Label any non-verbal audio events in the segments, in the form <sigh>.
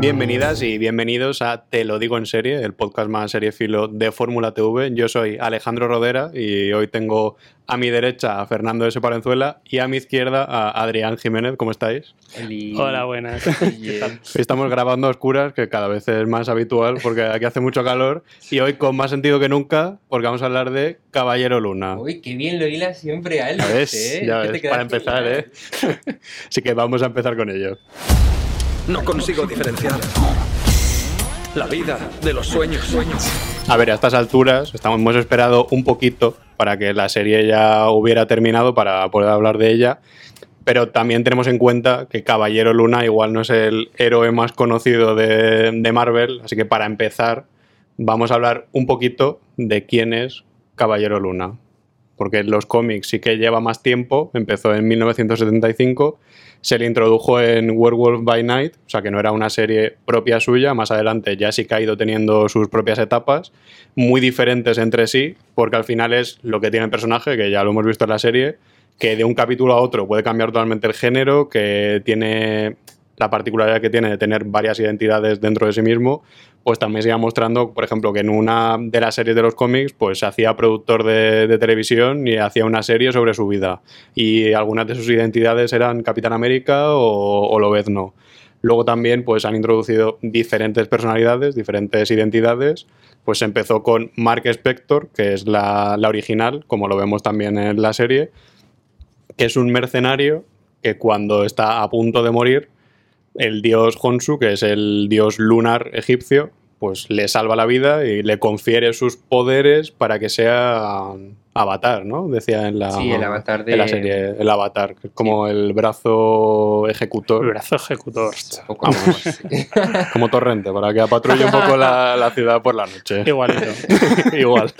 Bienvenidas y bienvenidos a Te lo digo en serie, el podcast más seriefilo de Fórmula TV. Yo soy Alejandro Rodera y hoy tengo a mi derecha a Fernando S. Palenzuela y a mi izquierda a Adrián Jiménez. ¿Cómo estáis? Hola, buenas. <laughs> Estamos grabando a oscuras, que cada vez es más habitual porque aquí hace mucho calor y hoy con más sentido que nunca porque vamos a hablar de Caballero Luna. Uy, qué bien lo hila siempre a él. Ya ves, ¿eh? ya ves, para empezar. ¿eh? <laughs> Así que vamos a empezar con ello. No consigo diferenciar la vida de los sueños. A ver, a estas alturas estamos, hemos esperado un poquito para que la serie ya hubiera terminado para poder hablar de ella, pero también tenemos en cuenta que Caballero Luna igual no es el héroe más conocido de, de Marvel, así que para empezar vamos a hablar un poquito de quién es Caballero Luna. Porque los cómics sí que lleva más tiempo, empezó en 1975, se le introdujo en Werewolf by Night, o sea que no era una serie propia suya, más adelante ya sí que ha ido teniendo sus propias etapas, muy diferentes entre sí, porque al final es lo que tiene el personaje, que ya lo hemos visto en la serie, que de un capítulo a otro puede cambiar totalmente el género, que tiene la particularidad que tiene de tener varias identidades dentro de sí mismo, pues también se iba mostrando, por ejemplo, que en una de las series de los cómics, pues se hacía productor de, televisión y hacía una serie sobre su vida. Y algunas de sus identidades eran Capitán América o, o Lobezno. Luego también pues han introducido diferentes personalidades, diferentes identidades. Pues empezó con Mark Spector, que es la original, como lo vemos también en la serie, que es un mercenario que cuando está a punto de morir, el dios Honsu, que es el dios lunar egipcio, pues le salva la vida y le confiere sus poderes para que sea avatar, ¿no? Decía en la, Sí, el avatar de- en la serie, el avatar, como el brazo ejecutor. El brazo ejecutor. Poco. <laughs> Como torrente, para que patrulle un poco la, la ciudad por la noche. Igualito. <laughs> Igual.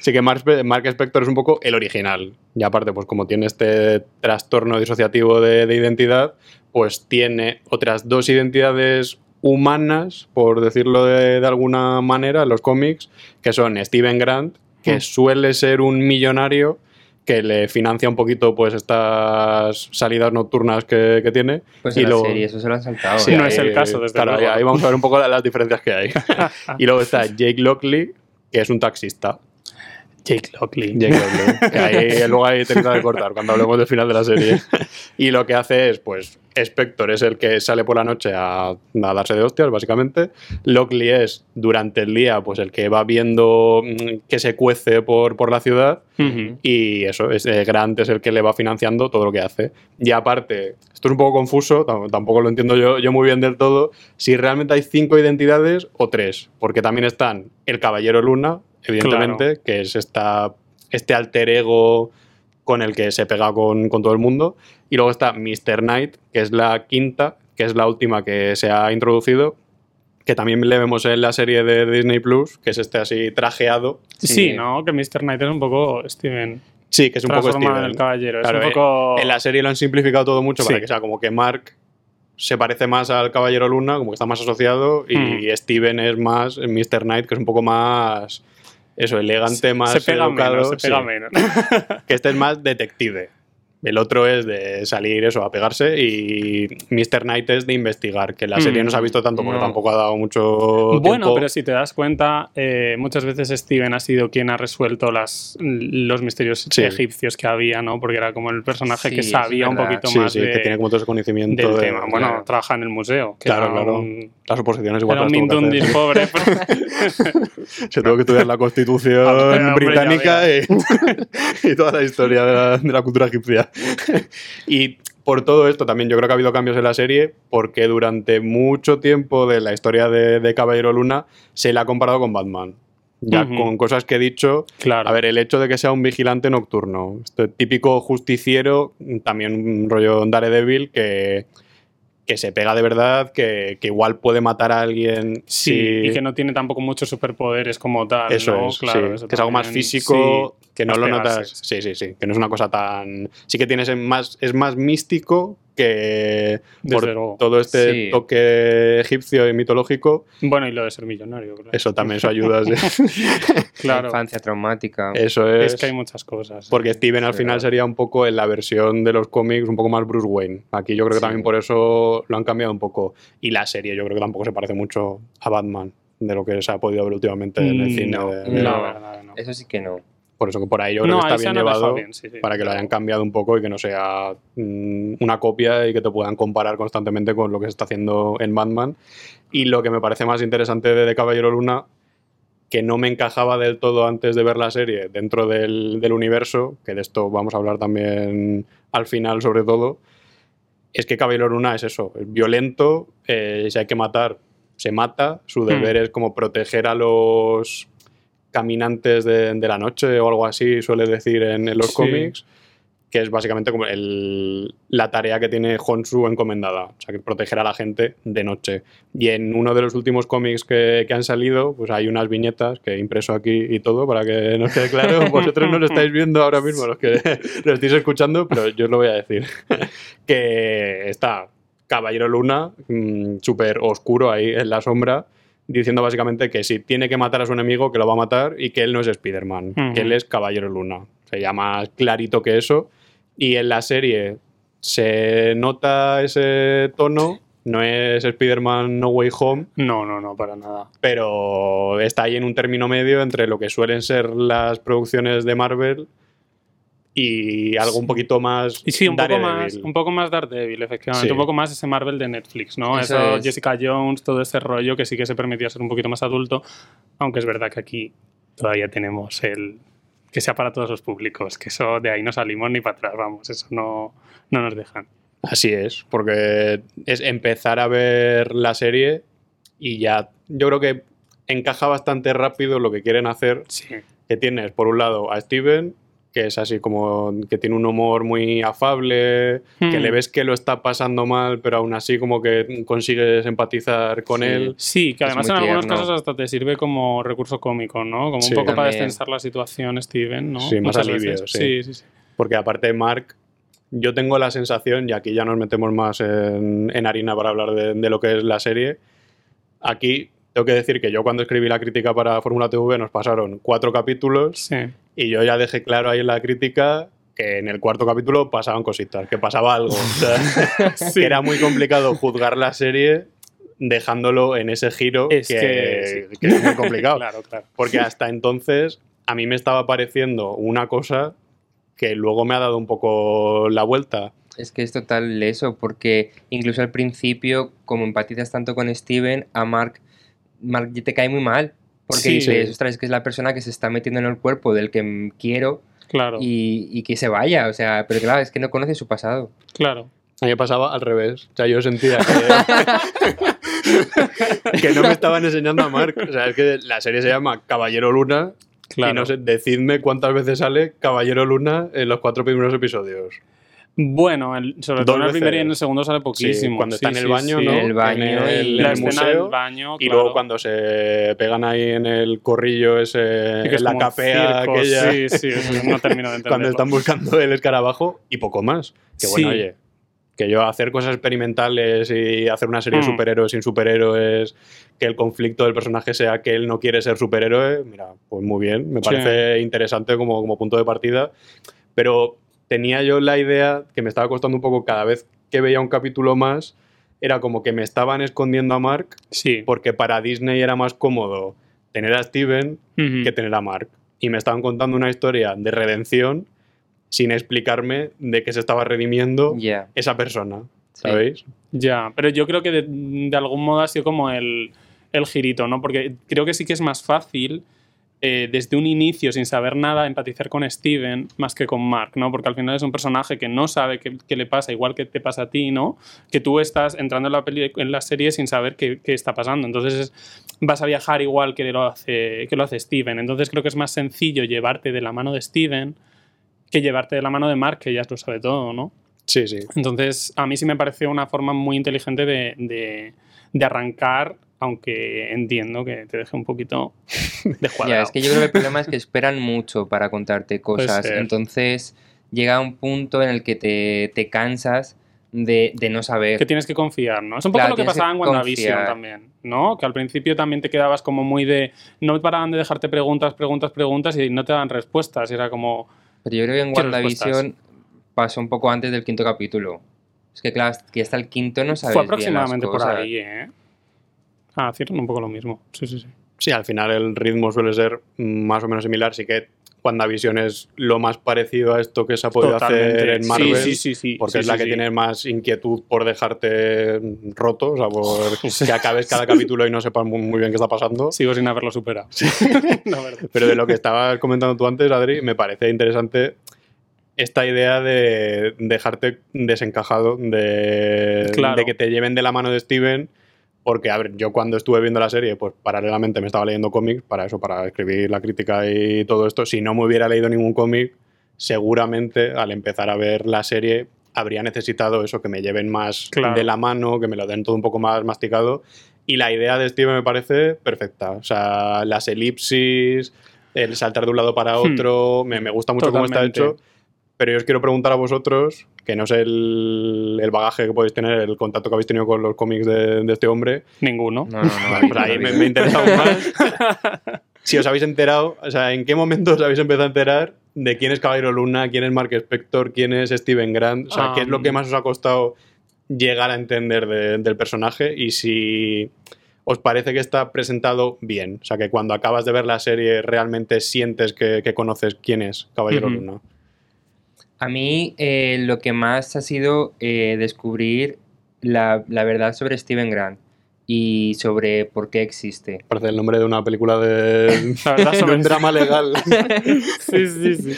sí que Mark, Mark Spector es un poco el original. Y aparte, pues como tiene este trastorno disociativo de, de identidad, pues tiene otras dos identidades humanas, por decirlo de, de alguna manera, en los cómics, que son Steven Grant, que Mm. suele ser un millonario que le financia un poquito pues estas salidas nocturnas que, que tiene. Pues y en la luego- serie eso se lo han saltado. Sí, ¿eh? no es el ahí- caso, desde claro, luego. ahí- vamos a ver un poco la- las diferencias que hay. <laughs> <laughs> y luego está Jake Lockley, que es un taxista. Jake Lockley. Jake Lockley, que ahí <laughs> luego hay tela de cortar cuando hablemos del final de la serie. Y lo que hace es, pues, Spector es el que sale por la noche a, a darse de hostias, básicamente. Lockley es, durante el día, pues el que va viendo mm, que se cuece por, por la ciudad. Ujú. Y eso, es, eh, Grant es el que le va financiando todo lo que hace. Y aparte, esto es un poco confuso, tam- tampoco lo entiendo yo, yo muy bien del todo, si realmente hay cinco identidades o tres. Porque también están el Caballero Luna, evidentemente, que es esta, este alter ego con el que se pega con, con todo el mundo. Y luego está Mr. Knight, que es la quinta, que es la última que se ha introducido. Que también le vemos en la serie de Disney Plus, que es este así trajeado. Sí. ¿no? Que Mr. Knight es un poco Steven. Sí, que es un poco Steven. en el caballero. Claro, es un eh, poco. En la serie lo han simplificado todo mucho para Sí. que sea como que Mark se parece más al Caballero Luna, como que está más asociado, y Mm. Steven es más Mr. Knight, que es un poco más eso, elegante, más se pega educado. menos, se pega sí. menos. <laughs> Que este es más detective. El otro es de salir eso, a pegarse, y Mr. Knight es de investigar, que la serie Mm. no se ha visto tanto porque No. tampoco ha dado mucho Bueno, tiempo. pero si te das cuenta, eh, muchas veces Steven ha sido quien ha resuelto las, los misterios Sí. egipcios que había, ¿no? Porque era como el personaje Sí, que sabía un poquito Sí, más sí, de- que tiene como todo ese conocimiento del de- tema. Bueno, claro. trabaja en el museo. que Claro, era claro. un- Las oposiciones igual Era un. Mindundis pobre. <laughs> Se tuvo que estudiar la <laughs> constitución hombre, británica y, <laughs> y toda la historia de la, de la cultura egipcia. <laughs> y por todo esto también yo creo que ha habido cambios en la serie porque durante mucho tiempo de la historia de, de Caballero Luna se le ha comparado con Batman. Ya con cosas que he dicho. claro. A ver, el hecho de que sea un vigilante nocturno. Este típico justiciero, también un rollo Daredevil que, que se pega de verdad, que, que igual puede matar a alguien. Sí, si- y que no tiene tampoco muchos superpoderes como tal. Eso ¿no? es, Claro, sí, eso que es algo más físico, sí, que no lo pegarse. notas. Sí, sí, sí, que no es una cosa tan. Sí que tienes más, es más místico que Desde por luego. todo este Sí. toque egipcio y mitológico, Bueno, y lo de ser millonario, claro. eso también eso ayuda. sí. <laughs> claro. Infancia traumática. Eso es. Es que hay muchas cosas. Porque Steven al final verdad. sería un poco en la versión de los cómics, un poco más Bruce Wayne. Aquí yo creo que Sí. también por eso lo han cambiado un poco. Y la serie yo creo que tampoco se parece mucho a Batman, de lo que se ha podido ver últimamente en el Mm, cine. no, de- no, de- la verdad, no. Eso sí que no. Por eso que por ahí yo creo No, que está bien llevado bien, sí, sí. para que lo hayan cambiado un poco y que no sea mm, una copia y que te puedan comparar constantemente con lo que se está haciendo en Batman. Y lo que me parece más interesante de, de Caballero Luna, que no me encajaba del todo antes de ver la serie dentro del, del universo, que de esto vamos a hablar también al final sobre todo, es que Caballero Luna es eso, es violento, eh, si hay que matar, se mata, su deber es como proteger a los caminantes de, de la noche o algo así, suele decir en, en los Sí. cómics, que es básicamente como el- la tarea que tiene Honsu encomendada, o sea, que proteger a la gente de noche. Y en uno de los últimos cómics que, que han salido, pues hay unas viñetas que he impreso aquí y todo para que nos quede claro. <laughs> Vosotros no lo estáis viendo ahora mismo, los que <laughs> lo estáis escuchando, pero yo os lo voy a decir. <laughs> que está Caballero Luna, mm, súper oscuro ahí en la sombra, diciendo básicamente que si tiene que matar a su enemigo, que lo va a matar y que él no es Spider-Man, que él es Caballero Luna. Ya más clarito que eso. Y en la serie se nota ese tono, no es Spider-Man No Way Home, No, no, no, para nada. pero está ahí en un término medio entre lo que suelen ser las producciones de Marvel y algo un poquito más Y sí, un poco, Daredevil. más, un poco más Daredevil, efectivamente. Sí. Un poco más ese Marvel de Netflix, ¿no? Eso Eso, es. Jessica Jones, todo ese rollo que sí que se permitía ser un poquito más adulto, aunque es verdad que aquí todavía tenemos el que sea para todos los públicos, que eso de ahí no salimos ni para atrás, vamos, eso no, no nos dejan. Así es, porque es empezar a ver la serie y ya yo creo que encaja bastante rápido lo que quieren hacer, Sí. que tienes por un lado a Steven, que es así como que tiene un humor muy afable, que Hmm. le ves que lo está pasando mal, pero aún así como que consigues empatizar con Sí. él. Sí, que además en algunos tierno. casos hasta te sirve como recurso cómico, ¿no? Como Sí. un poco para También. destensar la situación, Steven, ¿no? Sí, más Muchas alivio, sí. sí, sí, sí. Porque aparte Mark, yo tengo la sensación, y aquí ya nos metemos más en, en harina para hablar de, de lo que es la serie, aquí tengo que decir que yo cuando escribí la crítica para Fórmula TV nos pasaron cuatro capítulos Sí. Y yo ya dejé claro ahí en la crítica que en el cuarto capítulo pasaban cositas, que pasaba algo. O sea, <laughs> que era muy complicado juzgar la serie dejándolo en ese giro Es que, que sí. que es muy complicado. <laughs> claro, claro. Porque hasta entonces a mí me estaba pareciendo una cosa que luego me ha dado un poco la vuelta. Es que es total eso, porque incluso al principio, como empatizas tanto con Steven, a Mark, Mark te cae muy mal. Porque Sí. dices, ostras, es que es la persona que se está metiendo en el cuerpo del que quiero Claro, y, y que se vaya. O sea, pero claro, es que no conoce su pasado. claro. A mí me pasaba al revés. O sea, yo sentía que, <laughs> que no me estaban enseñando a Mark. O sea, es que la serie se llama Caballero Luna Claro. y no sé, decidme cuántas veces sale Caballero Luna en los cuatro primeros episodios. Bueno, el- sobre todo en el primer y en el segundo sale poquísimo. Sí, cuando Sí, está en el baño, sí. ¿no? En el baño En el, La el escena museo. del baño, Y claro. luego cuando se pegan ahí en el corrillo ese, Sí, que es en la capea circo, aquella, Sí, sí, eso no termino de <laughs> entenderlo. cuando están buscando el escarabajo y poco más. Que bueno, Sí. oye, que yo hacer cosas experimentales y hacer una serie de Mm. superhéroes sin superhéroes, que el conflicto del personaje sea que él no quiere ser superhéroe, mira, pues muy bien, me Sí. parece interesante como, como punto de partida, pero tenía yo la idea que me estaba costando un poco cada vez que veía un capítulo más, era como que me estaban escondiendo a Mark Sí. porque para Disney era más cómodo tener a Steven que tener a Mark. Y me estaban contando una historia de redención sin explicarme de qué se estaba redimiendo esa persona. Sí. ¿Sabéis? Ya, pero yo creo que de, de algún modo ha sido como el, el girito, ¿no? Porque creo que sí que es más fácil eh, desde un inicio, sin saber nada, empatizar con Steven más que con Mark, ¿no? Porque al final es un personaje que no sabe qué, qué le pasa, igual que te pasa a ti, ¿no? Que tú estás entrando en la, peli, en la serie sin saber qué, qué está pasando. Entonces es- vas a viajar igual que lo, hace, que lo hace Steven. Entonces creo que es más sencillo llevarte de la mano de Steven que llevarte de la mano de Mark, que ya lo sabe todo, ¿no? Sí, sí. Entonces, a mí sí me pareció una forma muy inteligente de, de- de arrancar, aunque entiendo que te deje un poquito descuadrado. <laughs> Ya, es que yo creo que el problema es que esperan mucho para contarte cosas. Entonces llega un punto en el que te, te cansas de, de no saber. Que tienes que confiar, ¿no? Es un poco Claro, lo que pasaba en WandaVision confiar. también, ¿no? Que al principio también te quedabas como muy de. No paraban de dejarte preguntas, preguntas, preguntas y no te daban respuestas. Y era como. Pero yo creo que en WandaVision pasó un poco antes del quinto capítulo. Es que claro, que hasta el quinto no sabes Fue bien las aproximadamente por ahí, ¿eh? Ah, cierran un poco lo mismo. Sí, sí, sí. Sí, al final el ritmo suele ser más o menos similar, sí que WandaVision es lo más parecido a esto que se ha podido hacer en Marvel. Sí, sí, sí. Porque es la que tiene más inquietud por dejarte roto, o sea, por que acabes cada capítulo y no sepas muy, bien qué está pasando. Sigo sin haberlo superado. <laughs> Pero de lo que estabas comentando tú antes, Adri, me parece interesante esta idea de dejarte desencajado, de, Claro. de que te lleven de la mano de Steven. Porque, a ver, yo cuando estuve viendo la serie, pues paralelamente me estaba leyendo cómics para eso, para escribir la crítica y todo esto. Si no me hubiera leído ningún cómic, seguramente al empezar a ver la serie habría necesitado eso, que me lleven más Claro. de la mano, que me lo den todo un poco más masticado. Y la idea de Steven me parece perfecta. O sea, las elipsis, el saltar de un lado para Hmm. otro, me, me gusta mucho cómo está hecho. Pero yo os quiero preguntar a vosotros, que no sé el, el bagaje que podéis tener, el contacto que habéis tenido con los cómics de, de este hombre. Ninguno. No, no, no. Vale, pues ahí me, me interesa aún más. <laughs> Si os habéis enterado, o sea, ¿en qué momento os habéis empezado a enterar de quién es Caballero Luna, quién es Mark Spector, quién es Steven Grant? O sea, ¿qué es lo Um. que más os ha costado llegar a entender de- del personaje? Y si os parece que está presentado bien. O sea, que cuando acabas de ver la serie realmente sientes que, que conoces quién es Caballero. Luna. A mí eh, lo que más ha sido eh, descubrir la, la verdad sobre Steven Grant y sobre por qué existe. Parece el nombre de una película de, <laughs> La verdad de sobre un drama legal. <laughs> Sí, sí, sí.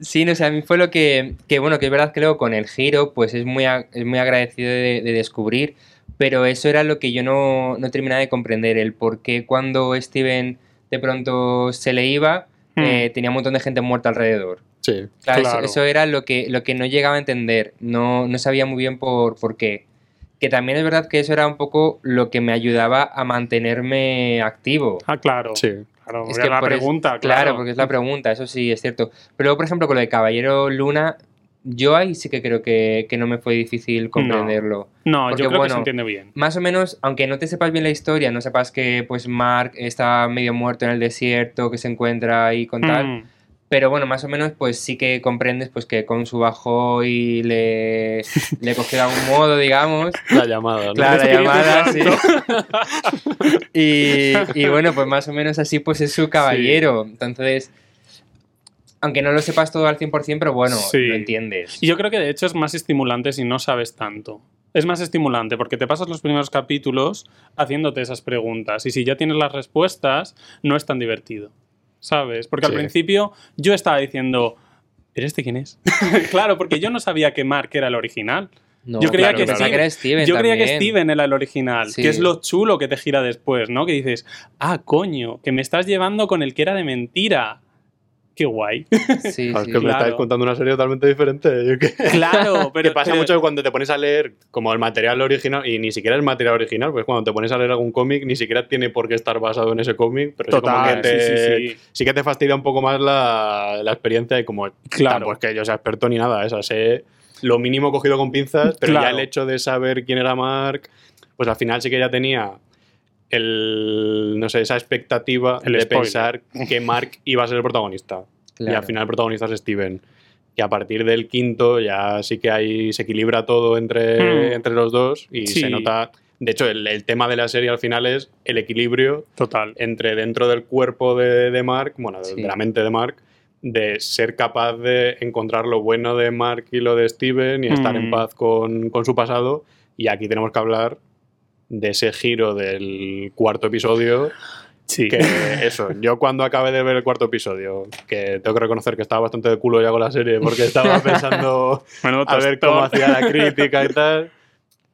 Sí, no sé, a mí fue lo que, que, bueno, que es verdad que luego con el giro, pues es muy, a- es muy agradecido de, de descubrir, pero eso era lo que yo no, no terminaba de comprender, el por qué cuando Steven de pronto se le iba, Hmm. eh, tenía un montón de gente muerta alrededor. Sí. Claro, Claro. Eso, eso era lo que, lo que no llegaba a entender, no, no sabía muy bien por, por qué. Que también es verdad que eso era un poco lo que me ayudaba a mantenerme activo. Ah, claro. Sí. Claro, Es porque que la por es- pregunta, claro. claro. porque es la pregunta, eso sí es cierto. Pero luego, por ejemplo, con lo de Caballero Luna, yo ahí sí que creo que, que no me fue difícil comprenderlo. No, Porque, yo creo que se bueno, entiende bien. Más o menos, aunque no te sepas bien la historia, no sepas que pues Mark está medio muerto en el desierto, que se encuentra ahí con tal, Mm. pero bueno, más o menos pues sí que comprendes pues que con su bajo y le, <laughs> le cogió de algún modo, digamos. La llamada. ¿no? Claro, la llamada, sí. <laughs> y, y bueno, pues más o menos así pues es su caballero. Entonces, aunque no lo sepas todo al 100%, pero bueno, Sí. lo entiendes. Y yo creo que de hecho es más estimulante si no sabes tanto. Es más estimulante porque te pasas los primeros capítulos haciéndote esas preguntas y si ya tienes las respuestas, no es tan divertido. ¿Sabes? Porque al principio yo estaba diciendo, ¿pero este quién es? <laughs> claro, porque yo no sabía que Mark era el original. No, yo creía claro, que era Steven Yo creía que. Steven era el original, Sí. que es lo chulo que te gira después, ¿no? Que dices, ah, coño, que me estás llevando con el que era de mentira. Qué guay. Sí, <laughs> Claro, es que me estáis contando una serie totalmente diferente. Que- claro, <laughs> pero que pasa pero- mucho cuando te pones a leer como el material original, y ni siquiera el material original, pues cuando te pones a leer algún cómic, ni siquiera tiene por qué estar basado en ese cómic, pero sí como Total, que te- sí, sí, sí. que te fastidia un poco más la, la experiencia y como Claro. tampoco es que yo sea experto ni nada, esa sé lo mínimo cogido con pinzas, pero ya el hecho de saber quién era Mark, pues al final sí que ya tenía el no sé, esa expectativa El de spoiler. pensar que Mark <laughs> iba a ser el protagonista. Y al final el protagonista es Steven. Que a partir del quinto ya sí que ahí se equilibra todo entre, Hmm. entre los dos y Sí. se nota. De hecho, el, el tema de la serie al final es el equilibrio Total. entre dentro del cuerpo de, de Mark, bueno, de- Sí. de la mente de Mark, de ser capaz de encontrar lo bueno de Mark y lo de Steven y estar en Mm. paz con, con su pasado. Y aquí tenemos que hablar de ese giro del cuarto episodio. Sí. Que eso, yo cuando acabé de ver el cuarto episodio, que tengo que reconocer que estaba bastante de culo ya con la serie, porque estaba <laughs> pensando a ver cómo hacía la crítica y <laughs> tal.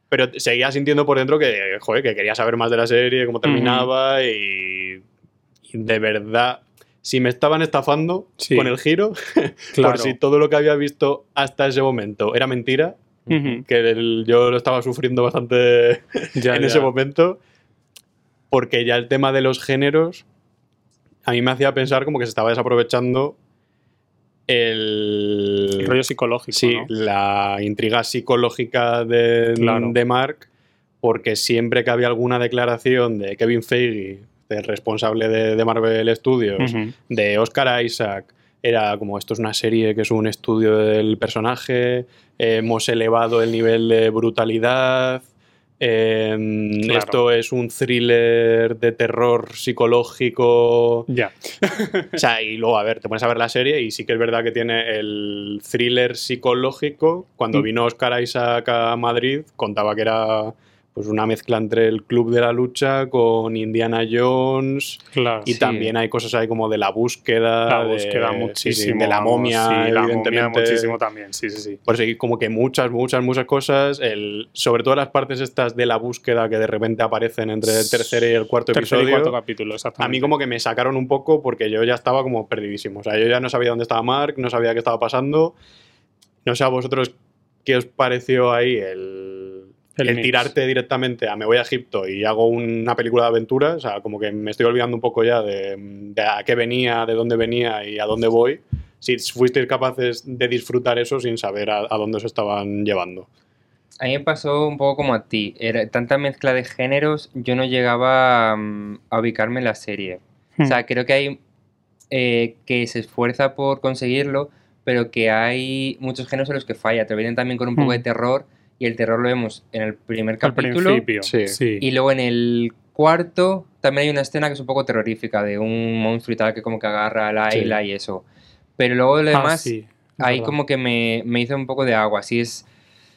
Pero seguía sintiendo por dentro que, joder, que quería saber más de la serie, cómo terminaba y, y de verdad, si me estaban estafando Sí. con el giro, <laughs> Claro. por si todo lo que había visto hasta ese momento era mentira, Que el- yo lo estaba sufriendo bastante <laughs> Ya, en ya. ese momento, porque ya el tema de los géneros a mí me hacía pensar como que se estaba desaprovechando el, El rollo psicológico, Sí, ¿no? la intriga psicológica de, Claro. de Mark, porque siempre que había alguna declaración de Kevin Feige, el responsable de, de Marvel Studios, de Oscar Isaac, era como esto es una serie que es un estudio del personaje, eh, hemos elevado el nivel de brutalidad, eh, Claro. esto es un thriller de terror psicológico. Ya. <laughs> O sea, y luego, a ver, te pones a ver la serie y sí que es verdad que tiene el thriller psicológico. Cuando Mm. vino Oscar Isaac a Madrid, contaba que era pues una mezcla entre el Club de la Lucha con Indiana Jones. Claro. Y Sí. también hay cosas ahí como de la búsqueda. La de- búsqueda sí, sí, muchísimo. de la momia, sí, la momia evidentemente. muchísimo también, sí, sí, sí. Por eso, como que muchas, muchas, muchas cosas. El, sobre todo las partes estas de la búsqueda que de repente aparecen entre el tercer y el cuarto Tercer episodio. y cuarto capítulo, exactamente. A mí como que me sacaron un poco porque yo ya estaba como perdidísimo. O sea, yo ya no sabía dónde estaba Mark, no sabía qué estaba pasando. No sé a vosotros qué os pareció ahí el, El el tirarte directamente a me voy a Egipto y hago una película de aventuras. O sea, como que me estoy olvidando un poco ya de, de a qué venía, de dónde venía y a dónde voy. Si fuisteis capaces de disfrutar eso sin saber a, a dónde se estaban llevando. A mí me pasó un poco como a ti. Era tanta mezcla de géneros, yo no llegaba mm, a ubicarme en la serie. Hmm. O sea, creo que hay eh, que se esfuerza por conseguirlo, pero que hay muchos géneros en los que falla. Te vienen también con un poco Hmm. de terror y el terror lo vemos en el primer Al capítulo. principio, Sí. sí. Y luego en el cuarto también hay una escena que es un poco terrorífica de un monstruo y tal que como que agarra a Sí. Laila y eso. Pero luego lo Ah, demás, sí, es ahí verdad. como que me, me hizo un poco de agua. Así es.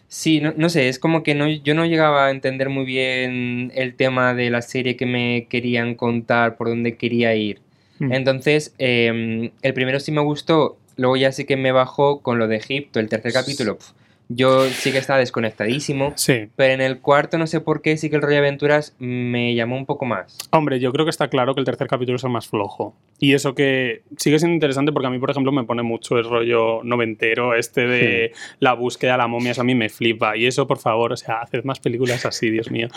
Sí, no, no sé, es como que no, yo no llegaba a entender muy bien el tema de la serie que me querían contar, por dónde quería ir. Mm. Entonces, eh, el primero sí me gustó, luego ya sí que me bajó con lo de Egipto, el tercer capítulo. pf, yo sí que estaba desconectadísimo, Sí. pero en el cuarto no sé por qué sí que el rollo de aventuras me llamó un poco más. Hombre, yo creo que está claro que el tercer capítulo es el más flojo. Y eso que sigue siendo interesante porque a mí, por ejemplo, me pone mucho el rollo noventero, este de la búsqueda de la momia, eso a mí me flipa. Y eso, por favor, o sea, haced más películas así, Dios mío.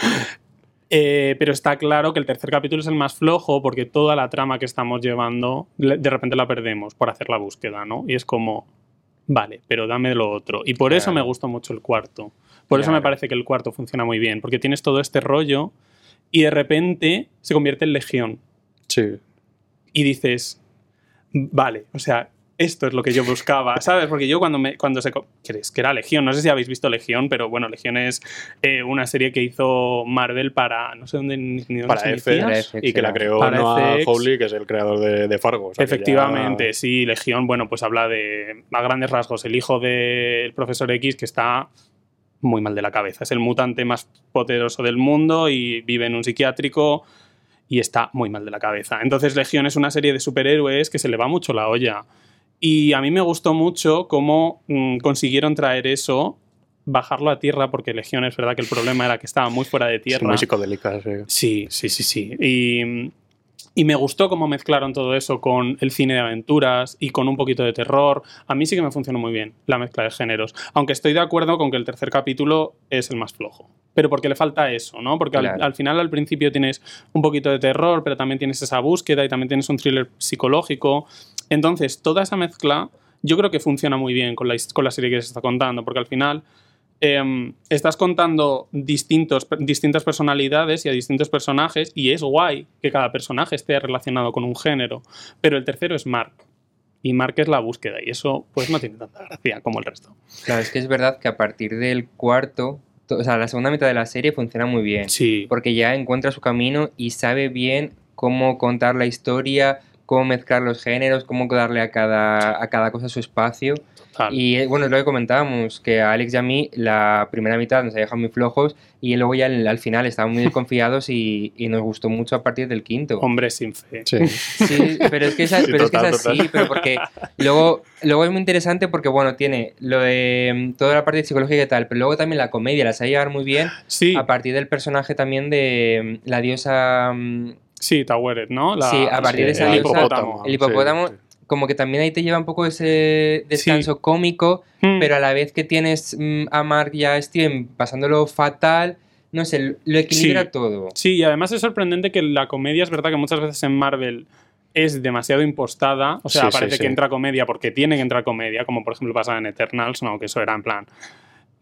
Eh, pero está claro que el tercer capítulo es el más flojo porque toda la trama que estamos llevando le- de repente la perdemos por hacer la búsqueda, ¿no? Y es como, vale, pero dame lo otro. Y por eso me gusta mucho el cuarto. Por eso me parece que el cuarto funciona muy bien, porque tienes todo este rollo y de repente se convierte en legión. Sí. Y dices, vale, o sea, esto es lo que yo buscaba, ¿sabes? Porque yo cuando, me, cuando se... ¿Crees que era Legión? No sé si habéis visto Legión, pero bueno, Legión es eh, una serie que hizo Marvel para... No sé dónde... Ni, ni dónde Para se FX, y que la creó Para Noah FX. Hawley, que es el creador de, de Fargo. o sea que ya- Efectivamente, sí, Legión, bueno, pues habla de, a grandes rasgos, el hijo del profesor X que está muy mal de la cabeza. Es el mutante más poderoso del mundo y vive en un psiquiátrico y está muy mal de la cabeza. Entonces Legión es una serie de superhéroes que se le va mucho la olla. Y a mí me gustó mucho cómo mm, consiguieron traer eso, bajarlo a tierra, porque Legión es verdad que el problema era que estaba muy fuera de Es tierra. muy psicodélica, sí. Sí, sí, sí, sí. Y, y me gustó cómo mezclaron todo eso con el cine de aventuras y con un poquito de terror. A mí sí que me funcionó muy bien la mezcla de géneros. Aunque estoy de acuerdo con que el tercer capítulo es el más flojo. Pero porque le falta eso, ¿no? Porque al, final, al principio, tienes un poquito de terror, pero también tienes esa búsqueda y también tienes un thriller psicológico. Entonces, toda esa mezcla yo creo que funciona muy bien con la, his- con la serie que se está contando, porque al final em, estás contando distintos, distintas personalidades y a distintos personajes y es guay que cada personaje esté relacionado con un género, pero el tercero es Mark. Y Mark es la búsqueda y eso pues no tiene tanta gracia como el resto. Claro, es que es verdad que a partir del cuarto, to- o sea, la segunda mitad de la serie funciona muy bien. Sí. porque ya encuentra su camino y sabe bien cómo contar la historia, cómo mezclar los géneros, cómo darle a cada, a cada cosa su espacio. Total. Y eh, bueno, es lo que comentábamos, que a Alex y a mí la primera mitad nos ha dejado muy flojos y luego ya al, al final estábamos muy <laughs> desconfiados y, y nos gustó mucho a partir del quinto. Hombre sin fe. Sí. Sí, pero es que es, Sí, pero es, que es total, así, total. pero porque luego, luego es muy interesante porque, bueno, tiene lo de mm, toda la parte psicológica y tal, pero luego también la comedia la sabe llevar muy bien Sí, a partir del personaje también de mm, la diosa, mm, sí, Toweret, ¿no? La- Sí, a partir de esa el hipopótamo. el hipopótamo, sí, como que también ahí te lleva un poco ese descanso cómico, Mm. pero a la vez que tienes mm, a Mark y a Steven pasándolo fatal, no sé, lo equilibra todo. Sí, y además es sorprendente que la comedia es verdad que muchas veces en Marvel es demasiado impostada. O sea, parece que entra comedia porque tiene que entrar comedia, como por ejemplo pasaba en Eternals, ¿no? Que eso era en plan.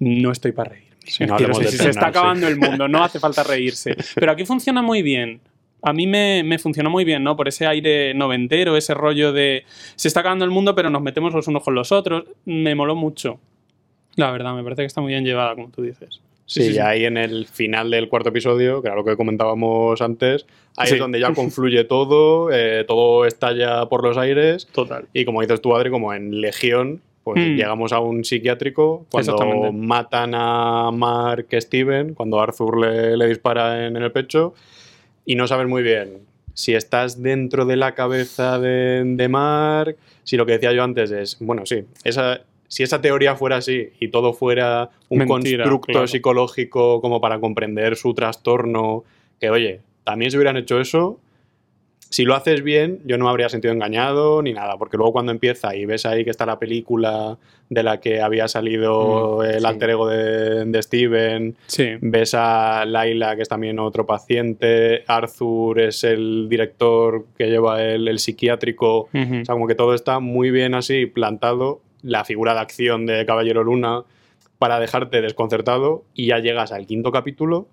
No estoy para reírme. Sí, no Quiero si se está sí. acabando el mundo, no hace falta reírse. <laughs> Pero aquí funciona muy bien. A mí me, me funcionó muy bien, ¿no? Por ese aire noventero, ese rollo de se está acabando el mundo, pero nos metemos los unos con los otros. Me moló mucho. La verdad, me parece que está muy bien llevada, como tú dices. Sí, y ahí en el final del cuarto episodio, que era lo que comentábamos antes, ahí Sí. es donde ya <laughs> confluye todo, eh, todo estalla por los aires. Total. Y como dices tú, Adri, como en Legión, pues Mm. llegamos a un psiquiátrico cuando matan a Mark Steven, cuando Arthur le, le dispara en, en el pecho, y no sabes muy bien si estás dentro de la cabeza de, de Mark, si lo que decía yo antes es, bueno, sí, esa, si esa teoría fuera así y todo fuera un Mentira, constructo claro. psicológico como para comprender su trastorno, que oye, también si hubieran hecho eso, si lo haces bien, yo no me habría sentido engañado ni nada, porque luego cuando empieza y ves ahí que está la película de la que había salido Mm, el sí. alter ego de, de Steven, Sí. ves a Laila, que es también otro paciente, Arthur es el director que lleva el, el psiquiátrico, Ujú. o sea, como que todo está muy bien así plantado, la figura de acción de Caballero Luna, para dejarte desconcertado y ya llegas al quinto capítulo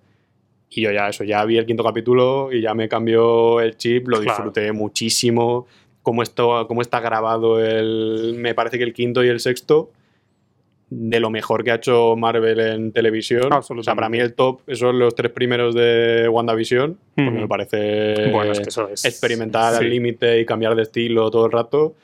y yo ya eso, ya vi el quinto capítulo y ya me cambió el chip, lo Claro. disfruté muchísimo, cómo, esto, cómo está grabado el, me parece que el quinto y el sexto, de lo mejor que ha hecho Marvel en televisión. O sea, para mí el top son los tres primeros de WandaVision, porque Ujú. me parece Bueno, es que eso es. experimentar sí. al límite y cambiar de estilo todo el rato.